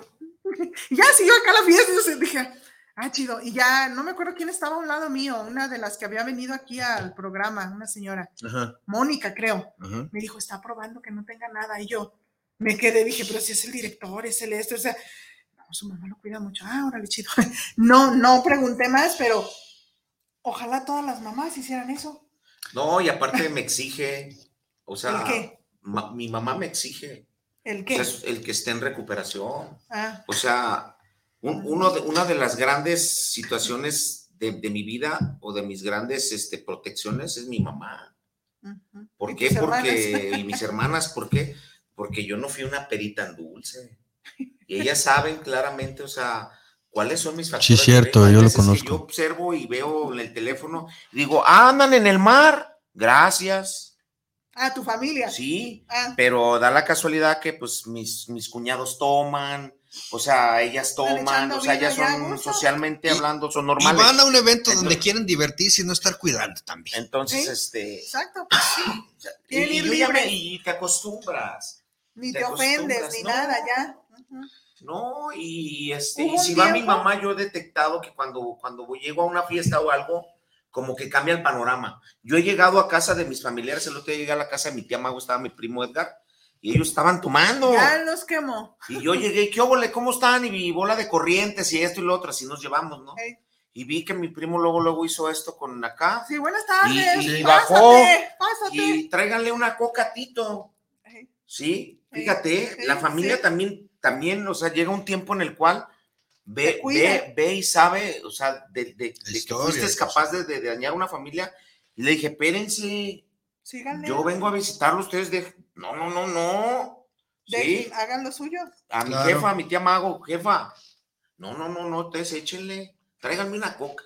Y <laughs> ya siguió acá la fiesta. Y yo dije, ah, chido. Y ya no me acuerdo quién estaba a un lado mío, una de las que había venido aquí al programa, una señora, Ajá, Mónica, creo ajá. me dijo, está probando que no tenga nada. Y yo, me quedé, dije, pero si es el director, es el esto, o sea, no, su mamá lo cuida mucho. Ah, órale, chido. <laughs> No, no pregunté más, pero ojalá todas las mamás hicieran eso. No, y aparte me exige, o sea, ¿El qué? ma- mi mamá me exige, ¿El o qué? sea, el que esté en recuperación. Ah, O sea, un- uno de, una de las grandes situaciones de, de mi vida o de mis grandes este, protecciones es mi mamá. ¿Por ¿Y qué? Porque, hermanas? <laughs> y mis hermanas, ¿por qué? Porque yo no fui una perita en dulce. Y ellas saben claramente, o sea, cuáles son mis factores. Sí, cierto, yo lo conozco. yo observo y veo en el teléfono, y digo, "Ah, andan en el mar, gracias. Ah, tu familia. Sí, Ah, pero da la casualidad que pues mis, mis cuñados toman, o sea, ellas toman, o sea, a son socialmente Y- hablando, son Y normales. van a un evento donde quieren divertirse y no estar cuidando también. Entonces, Sí. este, exacto, pues sí. <laughs> y, y ir me- te acostumbras. Ni Te te ofendes, ni no. nada, ya. No, y este, y si va mi mamá, yo he detectado que cuando, cuando llego a una fiesta o algo, como que cambia el panorama. Yo he llegado a casa de mis familiares, el otro día llegué a la casa de mi tía Mago, estaba mi primo Edgar, y ellos estaban tomando. Ya los quemó. Y yo llegué, ¿qué óvole? ¿Cómo están? Y vi bola de corrientes y esto y lo otro, así nos llevamos, ¿no? Y vi que mi primo luego, luego hizo esto con acá. Sí, buenas tardes. Y- y bajó, pásate. Y tráiganle una coca, Tito. Ey. Sí, fíjate, la familia también, también, o sea, llega un tiempo en el cual ve, ve, ve y sabe, o sea, de, de- de que fuiste capaz de, de dañar una familia. Y le dije, espérense, Síganle. yo vengo a visitarlo, ustedes de... No, no, no, no. Sí, Hagan lo suyo. a mi Claro. jefa, a mi tía Mago, jefa. No, no, no, no, ustedes échenle, tráiganme una coca.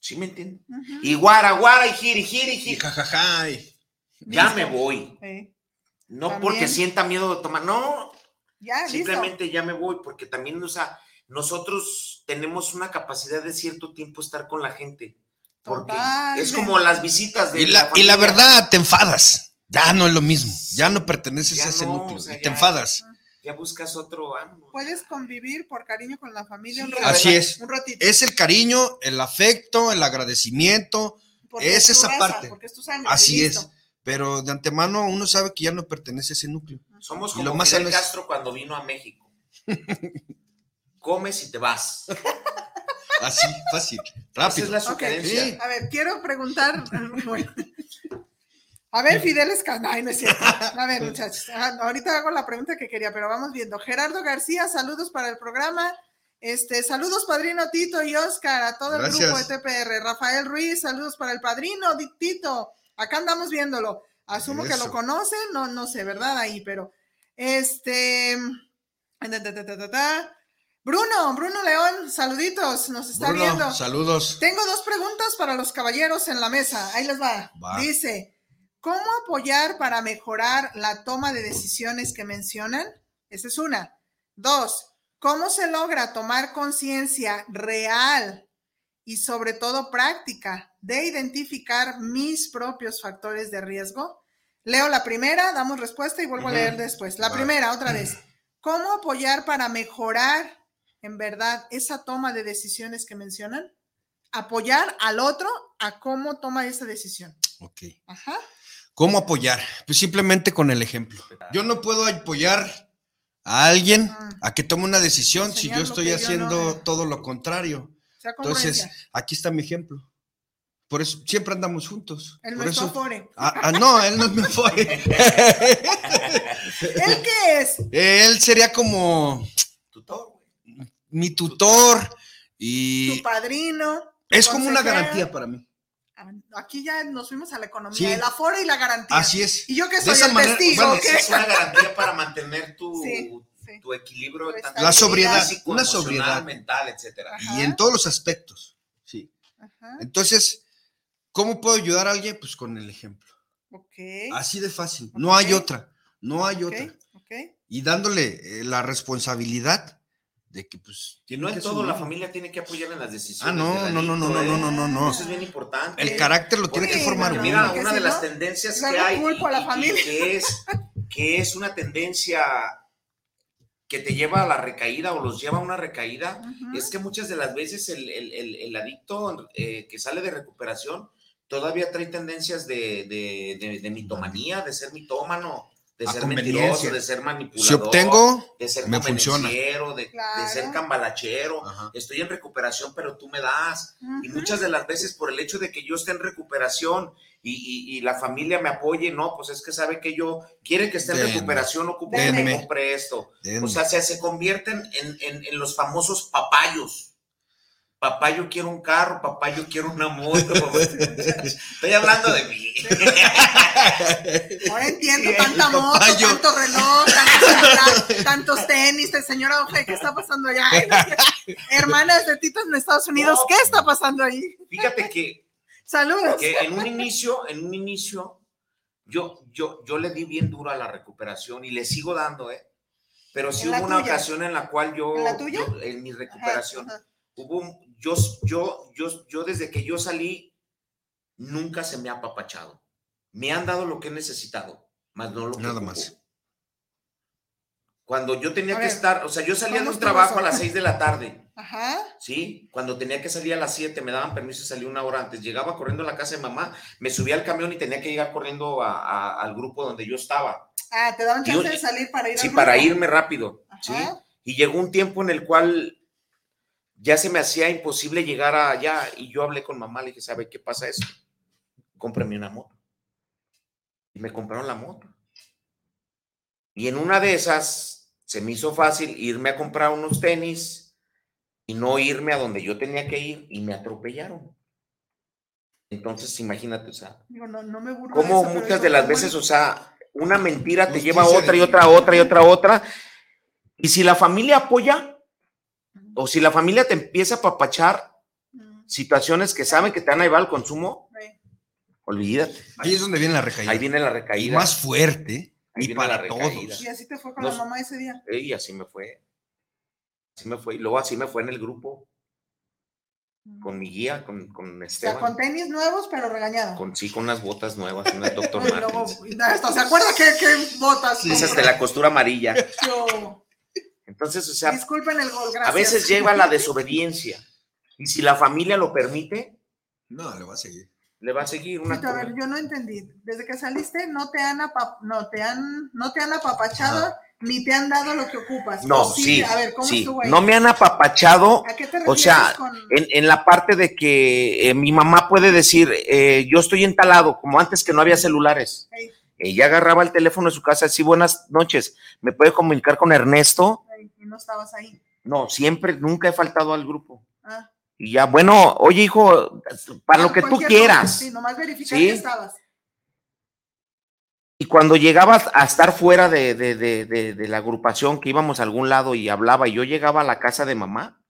¿Sí me entienden? Y guara, guara, y giri, giri, Y giri. jajaja. y- Ya Listo. me voy. Sí. No También. porque sienta miedo de tomar, no, Ya, listo. simplemente ya me voy, porque también, o sea, nosotros tenemos una capacidad de cierto tiempo estar con la gente. Porque es como las visitas de Y la, y la verdad, te enfadas. Ya no es lo mismo. Ya no perteneces Ya a ese no, núcleo. o sea, y te ya- enfadas. Ya buscas otro. no. Puedes convivir por cariño con la familia un ratito. Así es. Un ratito. Es el cariño, el afecto, el agradecimiento. Porque es esa raza, parte. Porque es tu sangre. Así es. Pero de antemano uno sabe que ya no pertenece a ese núcleo. Somos Y como lo más Fidel Castro cuando vino a México. <laughs> Comes y te vas. <laughs> Así, fácil, Esa es rápido. la sugerencia. Sí. A ver, quiero preguntar. <laughs> bueno. A ver, Fidel Escanay, no es cierto. A ver, muchachos. ah, ahorita hago la pregunta que quería, pero vamos viendo. Gerardo García, saludos para el programa. Este, saludos, padrino Tito y Oscar, a todo el grupo de TPR. Rafael Ruiz, saludos para el padrino Tito. Acá andamos viéndolo. Asumo que lo conocen, no, no sé, ¿verdad? Ahí, pero. Este. ta, ta, ta. Bruno, Bruno León, saluditos, nos está Bruno, viendo. saludos. Tengo dos preguntas para los caballeros en la mesa. Ahí les va. Va. Dice, ¿cómo apoyar para mejorar la toma de decisiones que mencionan? Esa es una. Dos, ¿cómo se logra tomar conciencia real y sobre todo práctica de identificar mis propios factores de riesgo? Leo la primera, damos respuesta y vuelvo a leer después. La Va. primera, otra vez. ¿Cómo apoyar para mejorar en verdad esa toma de decisiones que mencionan? Apoyar al otro a cómo toma esa decisión. Ok. Ajá. ¿Cómo apoyar? Pues simplemente con el ejemplo. Yo no puedo apoyar a alguien a que tome una decisión si yo estoy yo haciendo no- todo lo contrario. Entonces, aquí está mi ejemplo. Por eso siempre andamos juntos. Por nuestro eso, Afore. Ah, ah, no, él no me fue. ¿El qué es? él sería como. Mi tutor Tu y padrino. tu es como una garantía para mí. Aquí ya nos fuimos a la economía, Sí. el Afore y la garantía. Así es. Y yo que De soy esa el manera- es una garantía para mantener tu, <laughs> Sí, sí. tu equilibrio Tu tanto La sobriedad, una sobriedad. mental, etcétera. Ajá. Y en todos los aspectos. Sí. Ajá. Entonces, ¿cómo puedo ayudar a alguien? Pues con el ejemplo. Así de fácil. No hay otra. No hay otra. Y dándole eh, la responsabilidad de que, pues. Tiene no que todo la familia tiene que apoyar en las decisiones. Ah, no, no, no, no, no, no, no, no, no. Eso es bien importante. El carácter lo tiene que formar no, uno. Mira, una si de no, las tendencias que hay culpo a la y- y familia. que es que es una tendencia que te lleva a la recaída o los lleva a una recaída, es que muchas de las veces el, el- el- el adicto eh, que sale de recuperación todavía trae tendencias de, de, de- de mitomanía, de ser mitómano. De A ser mentiroso, de ser manipulador. Si obtengo, de ser me funciona. de, ser cambalachero. Ajá. Estoy en recuperación, pero tú me das. Y Ujú. muchas de las veces por el hecho de que yo esté en recuperación y, y- y la familia me apoye, no, pues es que sabe que yo quiere que esté en Denme. recuperación, ocupo que Denme. me compre esto. Denme. O sea, se, se convierten en, en- en los famosos papayos. Papá, yo quiero un carro, papá, yo quiero una moto. papá. Estoy hablando de mí. Ahora entiendo Sí, tanta el moto, papayo. tanto reloj, tantos, tenis, señora Ofe, ¿qué está pasando allá? Hermanas de Titos en Estados Unidos, No. ¿qué está pasando ahí? Fíjate que Saludos. que en un inicio, en un inicio, yo, yo, yo le di bien duro a la recuperación y le sigo dando, ¿eh? Pero sí ¿En la hubo una tuya? ocasión en la cual yo, ¿En la tuya? yo- en mi Ajá, recuperación, ajá. hubo, un- yo, yo, yo, yo desde que yo salí, nunca se me ha apapachado. Me han dado lo que he necesitado, más no lo que Nada ocupo. más. Cuando yo tenía A que ver, estar, o sea, yo salía de ¿cómo un trabajo a las 6 de la tarde. Ajá. ¿sí? Cuando tenía que salir a las 7, me daban permiso y salí una hora antes. Llegaba corriendo a la casa de mamá, me subía al camión y tenía que llegar corriendo a- a- al grupo donde yo estaba. Ah, te daban chance de salir para ir Sí, al para irme rápido, ¿sí? Y llegó un tiempo en el cual ya se me hacía imposible llegar allá y yo hablé con mamá, le dije, ¿sabe qué pasa eso? Cómprame una moto. Y me compraron la moto. Y en una de esas se me hizo fácil irme a comprar unos tenis y no irme a donde yo tenía que ir y me atropellaron. Entonces, imagínate, o sea, Digo, no, no me burlo como eso, muchas de las veces, o sea, una mentira te lleva a otra y otra, otra y otra, otra. Y si la familia apoya, o si la familia te empieza a papachar Mm, situaciones que saben que te van a llevar al consumo, sí. olvídate. Ahí es donde viene la recaída. Ahí viene la Y recaída. más fuerte Ahí y viene para la recaída. todos. Y así te fue con la mamá ese día. Y así me fue. Así me fue. Y luego así me fue en el grupo, con mi guía, con, con O sea, con Esteban. tenis nuevos, pero regañado. Con, sí, con unas botas nuevas, <laughs> unas. Y luego, Martens. y se acuerda que botas. Esas de la costura amarilla. Yo- Entonces, o sea, Disculpen el gol, gracias. a veces lleva la desobediencia. Y si la familia lo permite, No, le va a seguir. le va a seguir una Tito, a ver, yo no entendí. Desde que saliste no te han no te han no te han apapachado ni te han dado lo que ocupas. No, ¿O sí, A ver, ¿cómo sí. estuvo ahí? No me han apapachado, ¿A qué te o sea, con en, en la parte de que eh, mi mamá puede decir, eh, yo estoy entalado, como antes que no había celulares. Ey, Ella agarraba el teléfono de su casa, sí, buenas noches, ¿me puede comunicar con Ernesto? No estabas ahí? No, siempre, nunca he faltado al grupo. Ah, Y ya, bueno, oye, hijo, para lo que tú quieras. cosa, Sí, nomás verificar Sí. que estabas. Y cuando llegabas a estar fuera de, de- de- de- de la agrupación, que íbamos a algún lado y hablaba, y yo llegaba a la casa de mamá,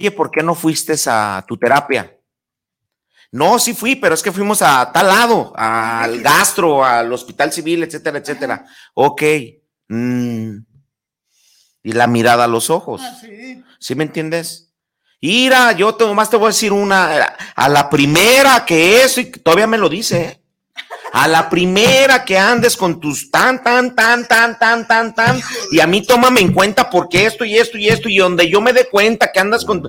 oye, ¿por qué no fuiste a tu terapia? No, sí fui, pero es que fuimos a tal lado, al gastro, al hospital civil, etcétera, etcétera. Ok. mm. Y la mirada a los ojos. Ah, sí. ¿Sí me entiendes? Ira, yo te, nomás te voy a decir una, a la primera que eso, y todavía me lo dice, ¿eh? a la primera que andes con tus tan, tan, tan, tan, tan, tan, tan, y a mí tómame en cuenta porque esto y esto y esto, y donde yo me dé cuenta que andas con...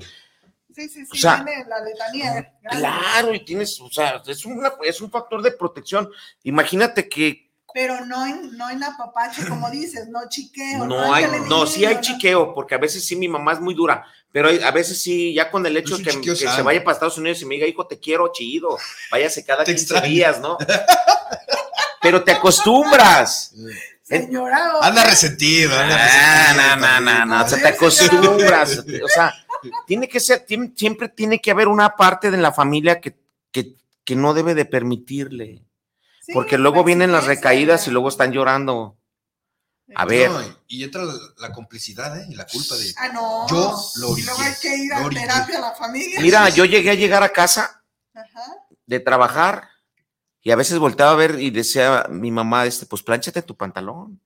Sí, sí, sí, O sea, viene la letanía. Claro, y tienes, o sea, es, una- es un factor de protección. Imagínate que Pero no en, no en apapache, como dices, no chiqueo. no hay, no, sí hay chiqueo, porque a veces sí mi mamá es muy dura, pero a veces sí, ya con el hecho un que, se vaya para Estados Unidos y me diga, hijo, te quiero, chido, váyase cada Te 15 extraño. días, ¿no? <laughs> pero te acostumbras. Señora, Anda resentido, anda Ah, resentido. no, no, no, no, o sea, te acostumbras. O sea, tiene que ser, siempre tiene que haber una parte de la familia que, que, que no debe de permitirle, sí, porque luego la vienen las recaídas y luego están llorando. A ver. No, y entra la, la complicidad ¿eh? y la culpa de. Ah, no. Yo lo Y luego hay orillé, que ir a orillé. terapia a la familia. Mira, yo llegué a llegar a casa Ajá. de trabajar y a veces volteaba a ver y decía mi mamá, este, pues plánchate tu pantalón.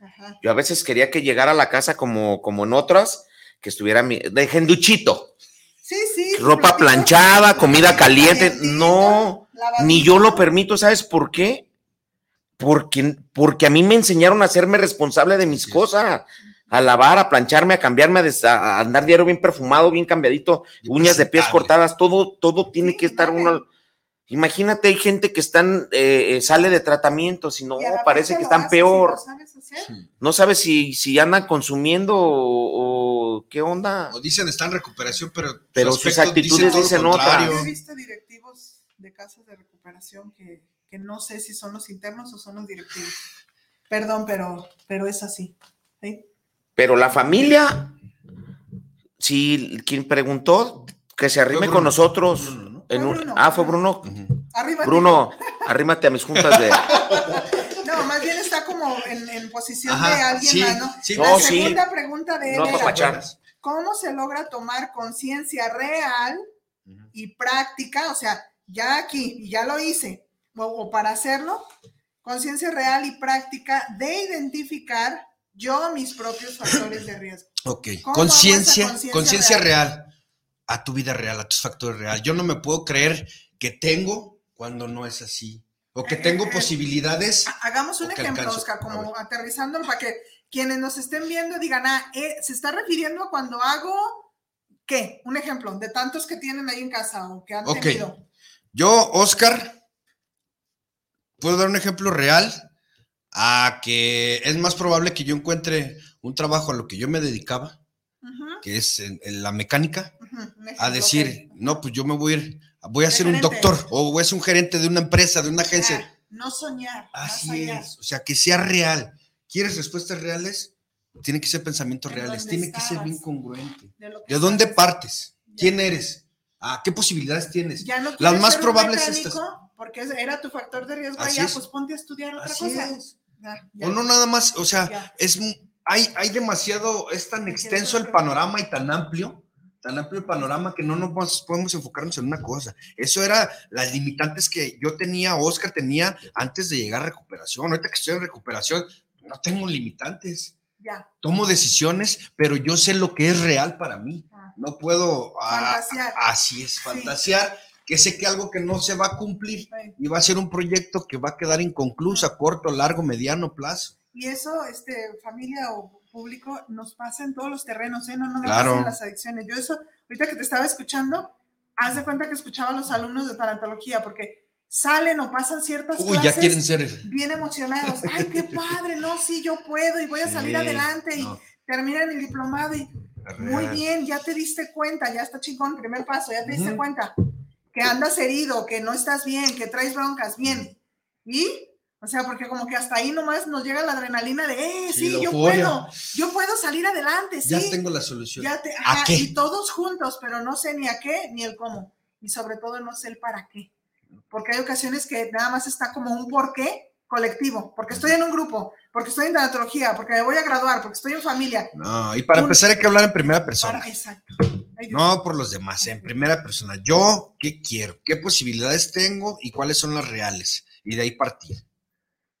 Ajá. Yo a veces quería que llegara a la casa como, como en otras, que estuviera mi, de genduchito, Sí, sí. ropa planchada, comida caliente. No, lavadito. ni yo lo permito, ¿sabes por qué? Porque, porque a mí me enseñaron a hacerme responsable de mis cosas, a lavar, a plancharme, a cambiarme, a, des- a andar diario bien perfumado, bien cambiadito, Y uñas de pies cortadas, todo, todo tiene Sí, que estar uno. Imagínate, hay gente que están, eh, eh, sale de tratamientos y no, parece que están peor. no sabes si, si andan consumiendo o, qué onda. O dicen están en recuperación, pero, pero sus actitudes dicen, otra. Visto directivos de casas de recuperación que, que, no sé si son los internos o son los directivos. Perdón, pero, pero es así. Pero la familia, si quien preguntó, que se arrime con nosotros. ah, fue Bruno. Bruno, arrímate a mis juntas de. <laughs> No, más bien está como en, posición de alguien más, ¿no? la segunda pregunta de él ¿cómo se logra tomar conciencia real y práctica? O sea, ya aquí, y ya lo hice, o para hacerlo, conciencia real y práctica de identificar yo mis propios factores de riesgo. Ok, conciencia, conciencia real a tu vida real, a tus factores reales. Yo no me puedo creer que tengo cuando no es así. O que tengo posibilidades. Hagamos un ejemplo, Oscar, como aterrizándolo para que quienes nos estén viendo digan, ah, eh, se está refiriendo a cuando hago, ¿qué? Un ejemplo de tantos que tienen ahí en casa o que han tenido. Yo, Oscar, puedo dar un ejemplo real a que es más probable que yo encuentre un trabajo a lo que yo me dedicaba, que es en la mecánica, a decir, no, pues yo me voy a ir, voy a ser un doctor o voy a ser un gerente de una empresa, de una agencia. No soñar. Así es, o sea, que sea real. ¿Quieres respuestas reales? Tiene que ser pensamientos reales, tiene que ser bien congruente. ¿De, dónde partes? ¿Quién eres? ¿A qué posibilidades tienes? Las más probables estas. Porque era tu factor de riesgo, ya, pues ponte a estudiar otra cosa. o no nada más, o sea, es hay, hay demasiado, es tan extenso el panorama y tan amplio tan amplio el panorama que no nos podemos enfocarnos en una cosa. Eso era las limitantes que yo tenía, Oscar tenía antes de llegar a recuperación. Ahorita que estoy en recuperación, no tengo limitantes. Ya. Tomo decisiones, pero yo sé lo que es real para mí. No puedo ah, así es, fantasear, que sé que algo que no se va a cumplir y va a ser un proyecto que va a quedar inconcluso a corto, largo, mediano plazo. Y eso, este, familia o público nos pasa en todos los terrenos, ¿eh? No, no me claro. las adicciones. Yo eso, ahorita que te estaba escuchando, haz de cuenta que escuchaba a los alumnos de tanatología, porque salen o pasan ciertas Uy, ya quieren ser bien emocionados. <laughs> Ay, qué padre, no, sí, yo puedo y voy a salir adelante y terminan el diplomado y muy bien, ya te diste cuenta, ya está chingón, primer paso, ya te diste cuenta que andas herido, que no estás bien, que traes broncas, bien. ¿Y o sea, porque como que hasta ahí nomás nos llega la adrenalina de, eh, sí, yo puedo, yo puedo salir adelante, sí. Ya tengo la solución. Ya te, ¿A qué? Y todos juntos, pero no sé ni a qué ni el cómo. Y sobre todo no sé el para qué. Porque hay ocasiones que nada más está como un por qué colectivo, porque estoy en un grupo, porque estoy en tanatología, porque me voy a graduar, porque estoy en familia. No, y para empezar hay que hablar en primera persona. exacto. no por los demás, en primera persona. Yo, ¿qué quiero? ¿Qué posibilidades tengo y cuáles son las reales? Y de ahí partir.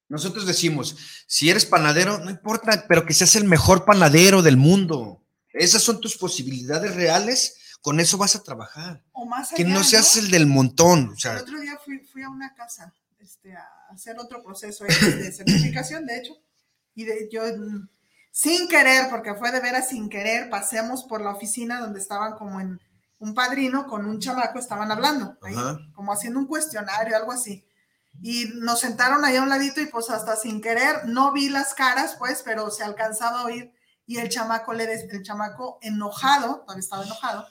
Nosotros decimos, si eres panadero, no importa, pero que seas el mejor panadero del mundo. Esas son tus posibilidades reales, con eso vas a trabajar. O más que no seas el del montón. el otro día fui, a una casa este, a hacer otro proceso de certificación, de hecho, y de, yo, sin querer, porque fue de veras sin querer, pasemos por la oficina donde estaban como en un padrino con un chamaco, estaban hablando, como haciendo un cuestionario, algo así y nos sentaron ahí a un ladito y pues hasta sin querer, no vi las caras pues, pero se alcanzaba a oír y el chamaco, le el chamaco enojado, todavía estaba enojado,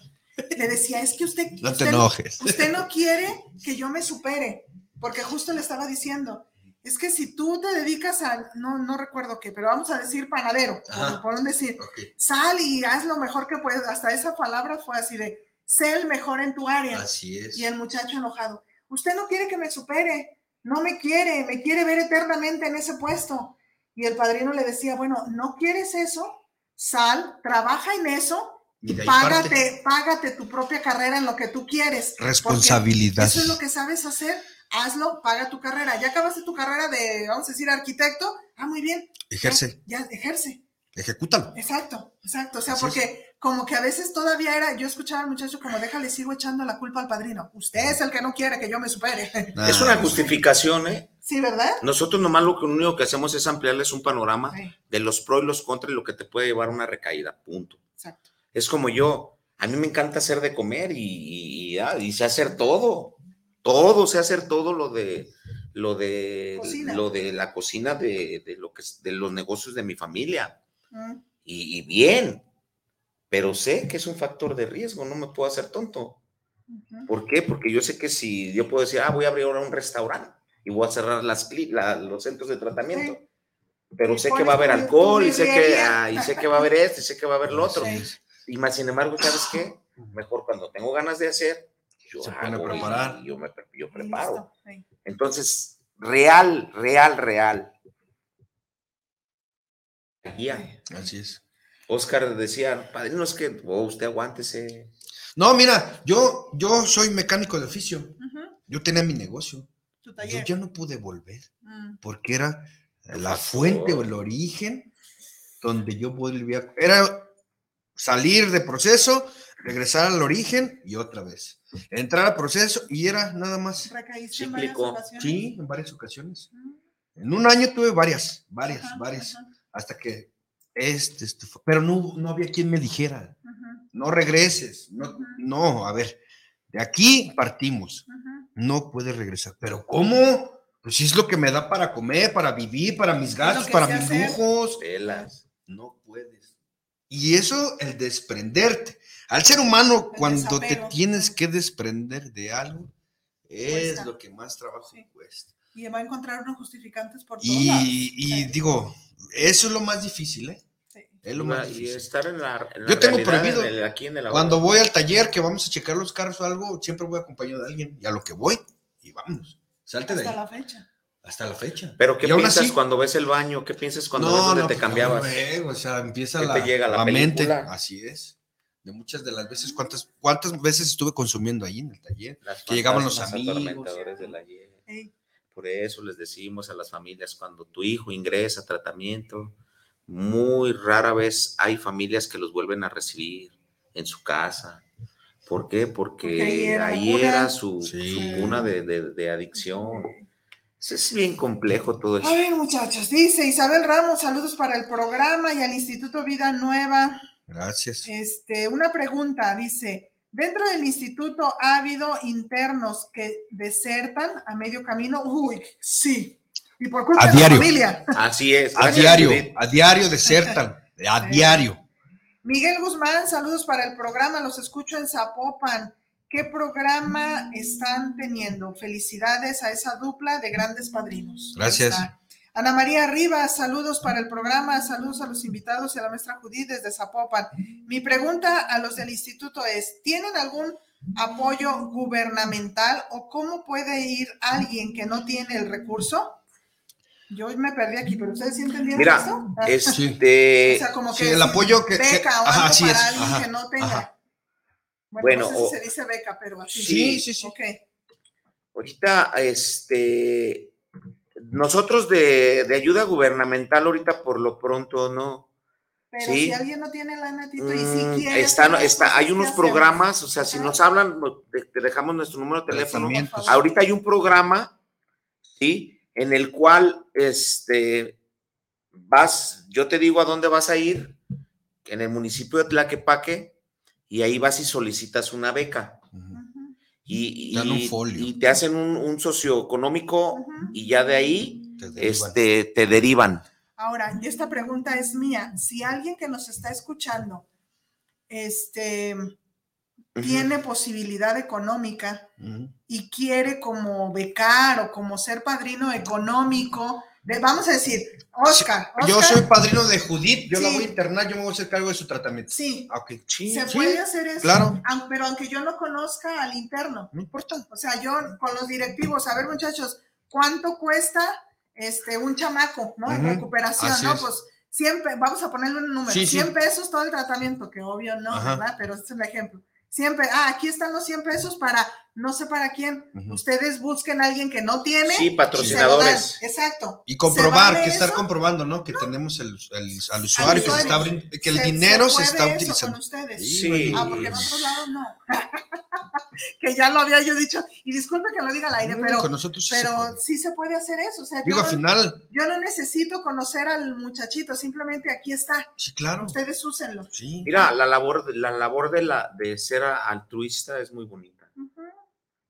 le decía, es que usted, no te enojes. usted no quiere que yo me supere, porque justo le estaba diciendo, es que si tú te dedicas a, no, no recuerdo qué, pero vamos a decir panadero, por, decir, sal y haz lo mejor que puedes, hasta esa palabra fue así de, sé el mejor en tu área. Así es. Y el muchacho enojado, usted no quiere que me supere, no me quiere, me quiere ver eternamente en ese puesto. Y el padrino le decía, bueno, ¿no quieres eso? Sal, trabaja en eso y, págate, págate tu propia carrera en lo que tú quieres. Responsabilidad. Eso es lo que sabes hacer, hazlo, paga tu carrera. Ya acabaste tu carrera de, vamos a decir, arquitecto. Ah, muy bien. Ejerce. Ya, ya ejerce. Ejecútalo. Exacto, exacto. O sea, porque como que a veces todavía era, yo escuchaba al muchacho como, déjale, sigo echando la culpa al padrino. Usted es el que no quiere que yo me supere. es una justificación, ¿eh? Sí, ¿verdad? Nosotros nomás lo único que hacemos es ampliarles un panorama de los pros y los contras y lo que te puede llevar a una recaída, punto. Exacto. Es como yo, a mí me encanta hacer de comer y, y, ah, sé hacer todo. Todo, sé hacer todo lo de lo de Cocina. lo de la cocina de, de lo que de los negocios de mi familia. Mm, Y, y bien, pero sé que es un factor de riesgo, no me puedo hacer tonto. ¿Por qué? Porque yo sé que si yo puedo decir, ah, voy a abrir ahora un restaurante y voy a cerrar las, la- los centros de tratamiento, pero sé que va a haber alcohol y sé que, ah, y sé que va a haber esto y sé que va a haber lo otro. <laughs> Sí. Y más, sin embargo, ¿sabes qué? Mejor cuando tengo ganas de hacer, yo Se pone a hago y- preparar. y yo me yo preparo. sí. Entonces, real, real, real. Guía. Así es. Oscar decía, padrino, es que oh, usted aguántese. No, mira, yo, yo soy mecánico de oficio. Yo tenía mi negocio. Tu Yo ya no pude volver Mm, porque era la fuente o el origen donde yo volvía. Era salir de proceso, regresar al origen y otra vez. Entrar al proceso y era nada más. ¿Recaíste en varias Cíclico. ocasiones? Sí, en varias ocasiones. Mm, En un año tuve varias, varias, ajá, varias. ajá, Hasta que este, este fue- pero no, no había quien me dijera, no regreses, no, no, a ver, de aquí partimos, no puedes regresar, pero ¿cómo? Pues si es lo que me da para comer, para vivir, para mis gastos, para mis hacer. lujos, Velas. no puedes. Y eso, el desprenderte. Al ser humano, El cuando te tienes que desprender de algo, es Cuesta. lo que más trabajo Sí. cuesta. Y va a encontrar unos justificantes por todos Y, lados. y Sí, digo, eso es lo más difícil, ¿eh? sí. Es lo más y difícil. estar en la, en la Yo tengo realidad, prohibido, en el- aquí en el Cuando voy al taller que vamos a checar los carros o algo, siempre voy acompañado de alguien. Y a lo que voy, y vámonos. Salte de Hasta ahí. la fecha. Hasta la fecha. Pero ¿qué piensas así- cuando ves el baño? ¿Qué piensas cuando ves donde te pues, cambiabas? luego, o sea, empieza ¿Qué la, te llega, la la mente. Así es. De muchas de las veces, ¿cuántas, ¿cuántas veces estuve consumiendo ahí en el taller? Las que llegaban los amigos. del Por eso les decimos a las familias, cuando tu hijo ingresa a tratamiento, muy rara vez hay familias que los vuelven a recibir en su casa. ¿Por qué? Porque, Porque ahí era ahí su, Sí. su cuna de, de- de adicción. Es bien complejo todo A eso. ver, muchachos, dice Isabel Ramos, saludos para el programa y al Instituto Vida Nueva. Gracias. Este, una pregunta, dice, dentro del instituto ha habido internos que desertan a medio camino. Uy, sí. Y por culpa A de la diario. familia. Así es. A diario, a diario desertan. <laughs> A Sí. diario. Miguel Guzmán, saludos para el programa, los escucho en Zapopan. ¿Qué programa están teniendo? Felicidades a esa dupla de grandes padrinos. Gracias. Está. Ana María Rivas, saludos para el programa, saludos a los invitados y a la maestra Judith desde Zapopan. Mi pregunta a los del instituto es, ¿tienen algún apoyo gubernamental o cómo puede ir alguien que no tiene el recurso? Yo me perdí aquí, pero ¿ustedes sí entendieron Mira, esto? Ah, este, o sea, como sí, que el apoyo que- que- beca o ajá, algo para es, alguien ajá, que no tenga. ajá. Bueno, Bueno, no sé si o- se dice beca, pero así. Sí, sí, sí. Ok. ahorita, este, nosotros de, de ayuda gubernamental, ahorita por lo pronto no. Pero Sí. si alguien no tiene lana, Tito, y si Mm, quiere. está- las está- hay ¿qué unos programas, o sea, si nos hablan, te, te dejamos nuestro número de teléfono. Ahorita hay un programa, ¿sí? En el cual, este, vas, yo te digo a dónde vas a ir, en el municipio de Tlaquepaque, y ahí vas y solicitas una beca. Y, y- Te dan un folio. y te hacen un, un socioeconómico ujú. y ya de ahí Te derivan. este, te derivan. Ahora, y esta pregunta es mía. Si alguien que nos está escuchando este, tiene posibilidad económica y quiere como becar o como ser padrino económico, de- vamos a decir, Oscar, Yo Oscar, soy padrino de Judith, yo la Sí. voy a internar, yo me voy a hacer cargo de su tratamiento. sí, Ah, ok. Sí, se sí, puede hacer eso, claro. pero aunque yo no conozca al interno, No importa. o sea, yo con los directivos, a ver muchachos, ¿cuánto cuesta este un chamaco, ¿no? En Ujú, recuperación, así ¿no? es. Pues 100, pe- vamos a ponerle un número, Sí, sí. 100 pesos todo el tratamiento, que obvio no, Ajá. ¿verdad? Pero este es un ejemplo. 100 pe- ah, aquí están los 100 pesos para no sé para quién. Ustedes busquen a alguien que no tiene. Sí, se patrocinadores. Exacto. Y comprobar, ¿Se vale que estar eso? comprobando, ¿no? Que tenemos el, el- al usuario que, se usuario. está que el Se- dinero se, está eso utilizando. con ustedes. Sí. Ah, porque en otros lados no. <laughs> que ya lo había yo dicho. Y disculpe que lo diga al aire, No, pero, con nosotros sí se pero puede. sí se puede hacer eso. O sea, Digo, yo, al final, yo no necesito conocer al muchachito, simplemente aquí está. sí, claro. Ustedes úsenlo. Sí. Mira, la labor, la labor de, la, de ser altruista es muy bonita.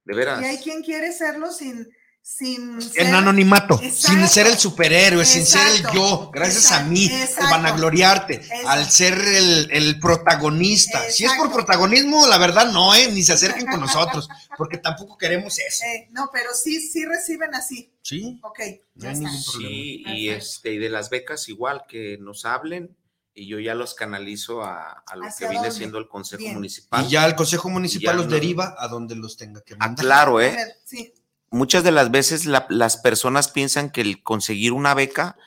De veras. Y hay quien quiere serlo sin, sin En ser- anonimato, Exacto. sin ser el superhéroe, sin ser el yo, gracias a Exacto. mí, Exacto. al vanagloriarte, Exacto. al ser el, el protagonista. Si es por protagonismo, la verdad no, ¿eh? ni se acerquen con nosotros, <laughs> porque tampoco queremos eso. Eh, no, pero sí, sí reciben así. Sí, Ok, No hay ningún problema. Sí, y este, y de las becas igual, que nos hablen y yo ya los canalizo a, a lo que ¿Hacia viene dónde? siendo el Consejo Bien. Municipal. y ya el Consejo Municipal los no- deriva a donde los tenga que Ah, mandar. claro, ¿eh? ver, sí. Muchas de las veces la- las personas piensan que el conseguir una beca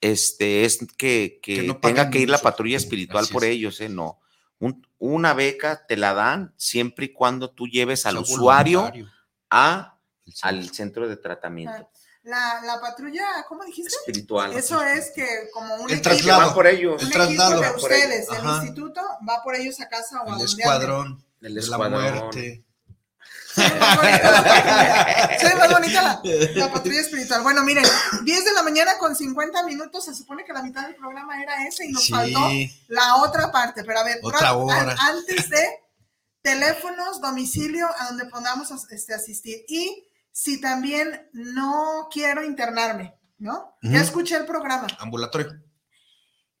este, es que, que Que no tenga que ir la patrulla espiritual Así por es. ellos, ¿eh? No. Un- una beca te la dan siempre y cuando tú lleves al usuario voluntario. a, al centro de tratamiento La, la patrulla, ¿cómo dijiste? espiritual. Eso es que como un El equipo, traslado. van por ellos. un El traslado. de Por ellos. ustedes, el instituto, va por ellos a casa o a El donde escuadrón El de la escuadrón. muerte. Soy más bonita la patrulla. Soy más bonita la, la patrulla espiritual. Bueno, miren, 10 de la mañana con 50 minutos. Se supone que la mitad del programa era ese y nos faltó la otra parte. Pero a ver, Otra hora. antes de teléfonos, domicilio a donde podamos este, asistir. Y si también no quiero internarme, ¿no? Ya escuché el programa. ambulatorio.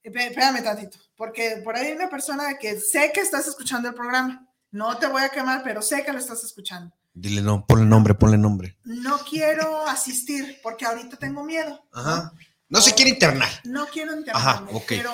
Espé- Espérame tantito, porque por ahí hay una persona que sé que estás escuchando el programa. No te voy a quemar, pero sé que lo estás escuchando. Dile no, ponle nombre, ponle nombre. No quiero asistir porque ahorita tengo miedo. Ajá. No se quiere internar. No quiero internarme, Ajá, ok. pero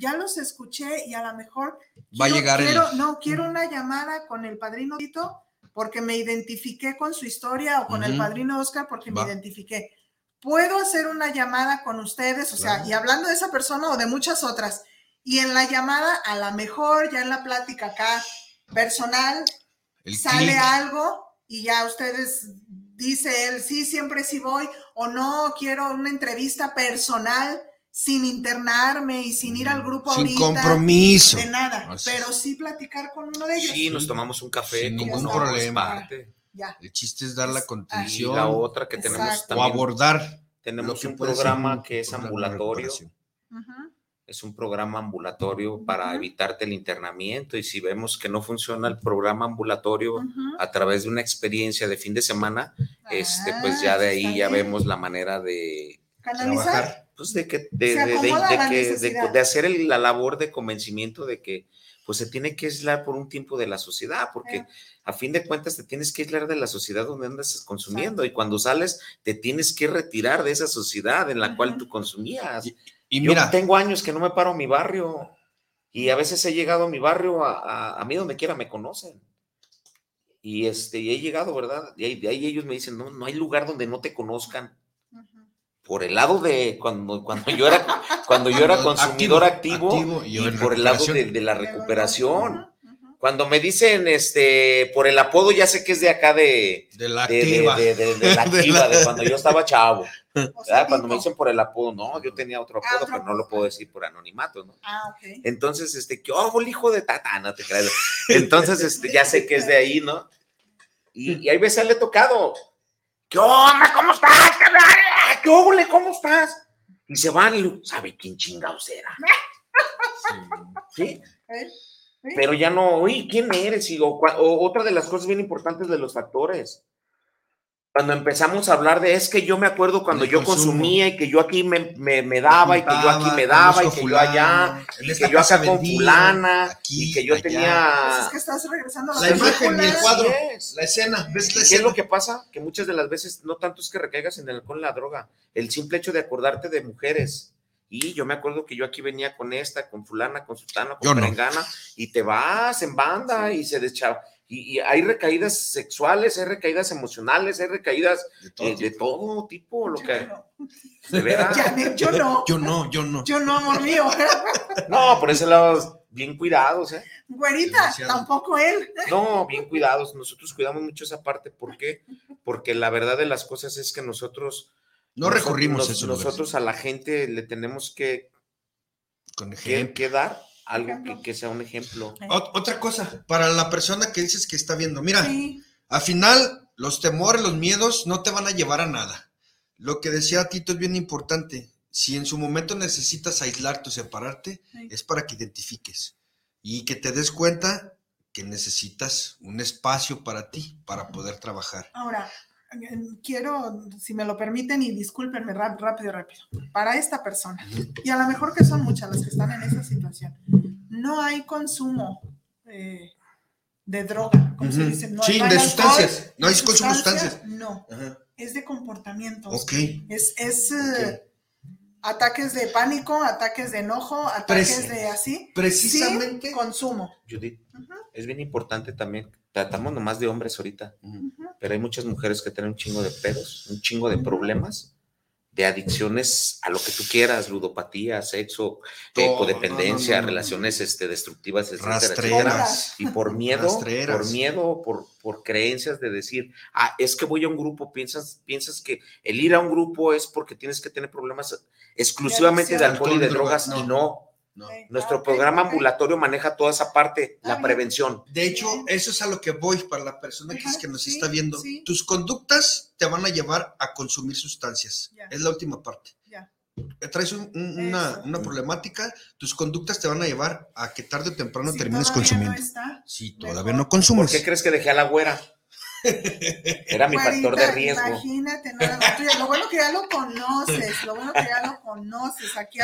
ya los escuché y a lo mejor Va a quiero- llegar el. quiero- no quiero una llamada con el padrino Tito porque me identifiqué con su historia o con el Ujú. padrino Oscar porque Va. me identifiqué. Puedo hacer una llamada con ustedes, o sea, Claro. y hablando de esa persona o de muchas otras. Y en la llamada, a lo mejor ya en la plática acá personal, el sale algo y ya ustedes dice él, sí, siempre sí voy, o no, quiero una entrevista personal sin internarme y sin ir al grupo Sin ahorita. compromiso. De nada, Así pero sí platicar con uno de ellos. Sí, nos tomamos un café. Sin ningún no, problema. es parte. Ya. El chiste es dar la Es- Y contención la otra que tenemos Exacto. o también, abordar tenemos un programa un que es de ambulatorio. Es un programa ambulatorio para evitarte el internamiento y si vemos que no funciona el programa ambulatorio a través de una experiencia de fin de semana, este, pues Ah, ya de está ahí ya vemos la manera de, Canalizar. trabajar. Pues de que de, de- de- acomoda de la que- de- necesidad. de hacer el- la labor de convencimiento de que pues se tiene que aislar por un tiempo de la sociedad, porque Eh. a fin de cuentas te tienes que aislar de la sociedad donde andas consumiendo y cuando sales te tienes que retirar de esa sociedad en la cual tú consumías. Y Yo mira, tengo años que no me paro a mi barrio y a veces he llegado a mi barrio, a, a- a mí donde quiera me conocen. Y, este, y he llegado, ¿verdad? Y ahí, de ahí ellos me dicen, no, no hay lugar donde no te conozcan. Por el lado de cuando, cuando yo era, cuando yo era consumidor activo, activo y por el lado de, la recuperación. Cuando me dicen este por el apodo, ya sé que es de acá de, de la de, de- activa. de- de- de la <laughs> De activa, la- de cuando yo estaba chavo. <laughs> O sea, ¿verdad? Cuando me dicen por el apodo, no, yo tenía otro Ah, apodo, pero no lo puedo decir por anonimato, ¿no? Ah, ok. Entonces, este, ¿qué hago el hijo de tata? No te creas. Entonces, este, ya sé que es de ahí, ¿no? Y, y hay veces le he tocado. ¿Qué onda? ¿Cómo estás? ¿Qué ole? ¿Cómo estás? Y se van y ¿sabe quién chingados era? <laughs> ¿Sí? ¿Eh? ¿Sí? Pero ya no, oye, ¿quién eres? Y, o, cua- o otra de las cosas bien importantes de los factores. Cuando empezamos a hablar de, es que yo me acuerdo cuando yo consumo. consumía y que yo aquí me, me- me daba y que yo aquí me daba y que yo allá fulano, y que yo acá con fulana aquí, y que yo allá. Pues tenía... es que estás regresando a La imagen y el cuadro, es. la escena, ¿ves la ¿Qué es escena? lo que pasa? Que muchas de las veces no tanto es que recaigas en el alcohol la droga, el simple hecho de acordarte de mujeres. Y yo me acuerdo que yo aquí venía con esta, con fulana, con sultana, con Yo no. y te vas en banda y se deschaba. Y, y hay recaídas sexuales, hay recaídas emocionales, hay recaídas De todo eh, de tipo. todo tipo, lo que Yo no. de veras. Janet, yo no. Yo no, yo no. Yo no, amor mío. <laughs> No, por ese lado, bien cuidados, ¿eh? Güerita, Demasiado. tampoco él. No, bien cuidados. Nosotros cuidamos mucho esa parte. ¿Por qué? Porque la verdad de las cosas es que nosotros No Nosotros- recurrimos nos- a eso. Nosotros a la gente le tenemos que, con que, ejemplo. que dar algo que, que sea un ejemplo. Ot- Otra cosa, para la persona que dices que está viendo, mira, Sí. al final los temores, los miedos no te van a llevar a nada. Lo que decía Tito es bien importante. Si en su momento necesitas aislarte o separarte, Sí. es para que identifiques y que te des cuenta que necesitas un espacio para ti, para poder trabajar. Ahora, quiero, si me lo permiten, y discúlpenme rápido, rápido, para esta persona, y a lo mejor que son muchas las que están en esa situación, no hay consumo eh, de droga, como se dice. No, sí, de sustancias, no hay consumo de sustancias. No, es de comportamiento. Ok. Es, es eh, ataques de pánico, ataques de enojo, ataques de así. Precisamente. consumo. Judith, es bien importante también tratamos nomás de hombres ahorita, pero hay muchas mujeres que tienen un chingo de pedos, un chingo de problemas, de adicciones a lo que tú quieras, ludopatía, sexo, eh, codependencia, relaciones este, destructivas, etcétera, Y por miedo, por miedo, por, por creencias de decir, ah, es que voy a un grupo, piensas, piensas que el ir a un grupo es porque tienes que tener problemas exclusivamente de alcohol y de drogas, y no nuestro programa ambulatorio maneja toda esa parte, la prevención. De hecho, eso es a lo que voy para la persona que, es que nos está viendo. Tus conductas te van a llevar a consumir sustancias. Es la última parte. Traes una, problemática, tus conductas te van a llevar a que tarde o temprano termines consumiendo. si todavía no consumes. ¿Por qué crees que dejé a la güera? <laughs> Era mi factor de riesgo. Imagínate, lo bueno que ya lo conoces, lo bueno que ya lo conoces aquí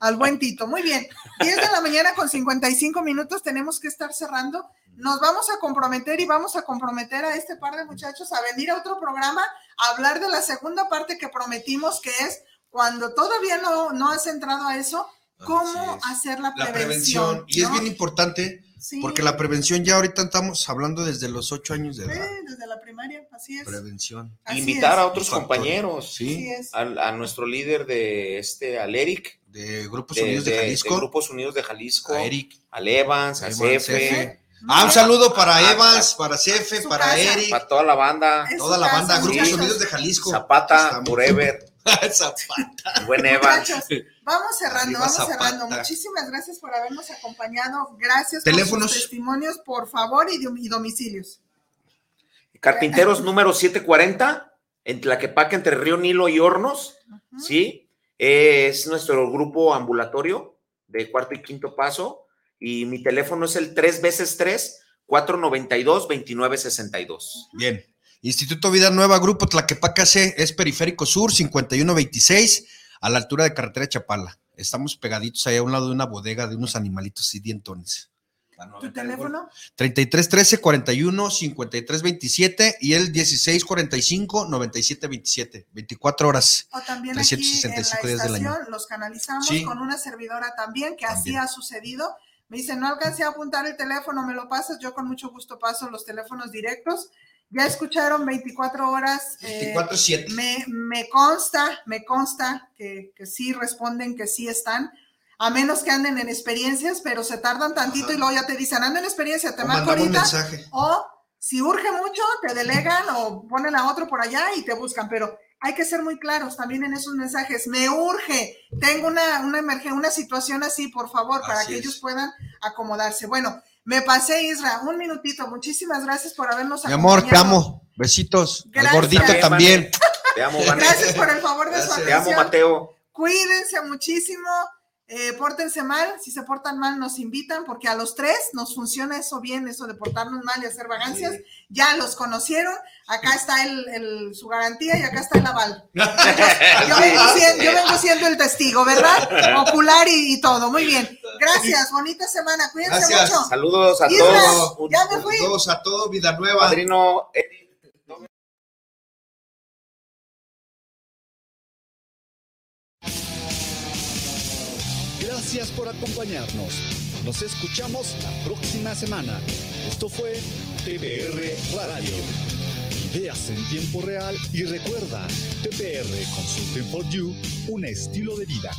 al, buen Tito. Muy bien, 10 de la mañana con 55 minutos tenemos que estar cerrando. Nos vamos a comprometer y vamos a comprometer a este par de muchachos a venir a otro programa a hablar de la segunda parte que prometimos, que es cuando todavía no, no has entrado a eso, cómo hacer la prevención. Y es bien importante porque la prevención ya ahorita estamos hablando desde los ocho años de edad. Sí, desde la primaria, así es. Prevención. Invitar a otros compañeros, sí. A, nuestro líder de este, al Eric. De Grupos Unidos de, Jalisco. De Grupos Unidos de Jalisco. A Eric. Al Evans, a Cefe. Ah, un saludo para Evans, para Cefe, para Eric. Para toda la banda. toda la banda, Grupos Unidos de Jalisco. Zapata, Forever. <laughs> Zapata. Buen Evans. Vamos cerrando, vamos cerrando. Muchísimas gracias por habernos acompañado. Gracias Teléfonos. por sus testimonios, por favor, y, domicilios. Carpinteros número 740, en Tlaquepaque, entre Río Nilo y Hornos, ¿sí? Es nuestro grupo ambulatorio de cuarto y quinto paso. Y mi teléfono es el 3 veces 3 492 2962. Bien. Instituto Vida Nueva, Grupo Tlaquepaque C, es Periférico Sur, 5126 a la altura de carretera Chapala. Estamos pegaditos ahí a un lado de una bodega de unos animalitos y dientones. ¿Tu teléfono? 33 13 41 53 27 y el 16 45 97 27. 24 horas. O también 365 aquí en la estación los canalizamos con una servidora también, que así ha sucedido. Me dice, no alcancé a apuntar el teléfono, me lo pasas, yo con mucho gusto paso los teléfonos directos ya escucharon 24 horas. 24-7. Eh, me, me, consta, me consta que, que, sí responden, que sí están, a menos que anden en experiencias, pero se tardan tantito y luego ya te dicen, ando en experiencia, te marco ahorita. O si urge mucho, te delegan o ponen a otro por allá y te buscan, pero hay que ser muy claros también en esos mensajes. Me urge, tengo una, una emergencia, una situación así, por favor, para que ellos puedan acomodarse. Bueno, me pasé, Isra, un minutito. Muchísimas gracias por habernos acompañado. Mi amor, te amo. Besitos. Al gordito también. Te amo, Gracias por el favor de su atención. Te amo, Mateo. Cuídense muchísimo. Eh, pórtense mal, si se portan mal nos invitan, porque a los tres nos funciona eso bien, eso de portarnos mal y hacer vagancias. Ya los conocieron, acá está el, su garantía y acá está el aval. <laughs> Yo, vengo, siendo, el testigo, ¿verdad? Ocular y, todo. Muy bien. Gracias, bonita semana. Cuídense mucho. Saludos a todos. Ya me fui. Saludos a todos, Vida Nueva. Padrino. Gracias por acompañarnos. Nos escuchamos la próxima semana. Esto fue TPR Radio. Ideas en tiempo real y recuerda, TPR Consulting for You, un estilo de vida.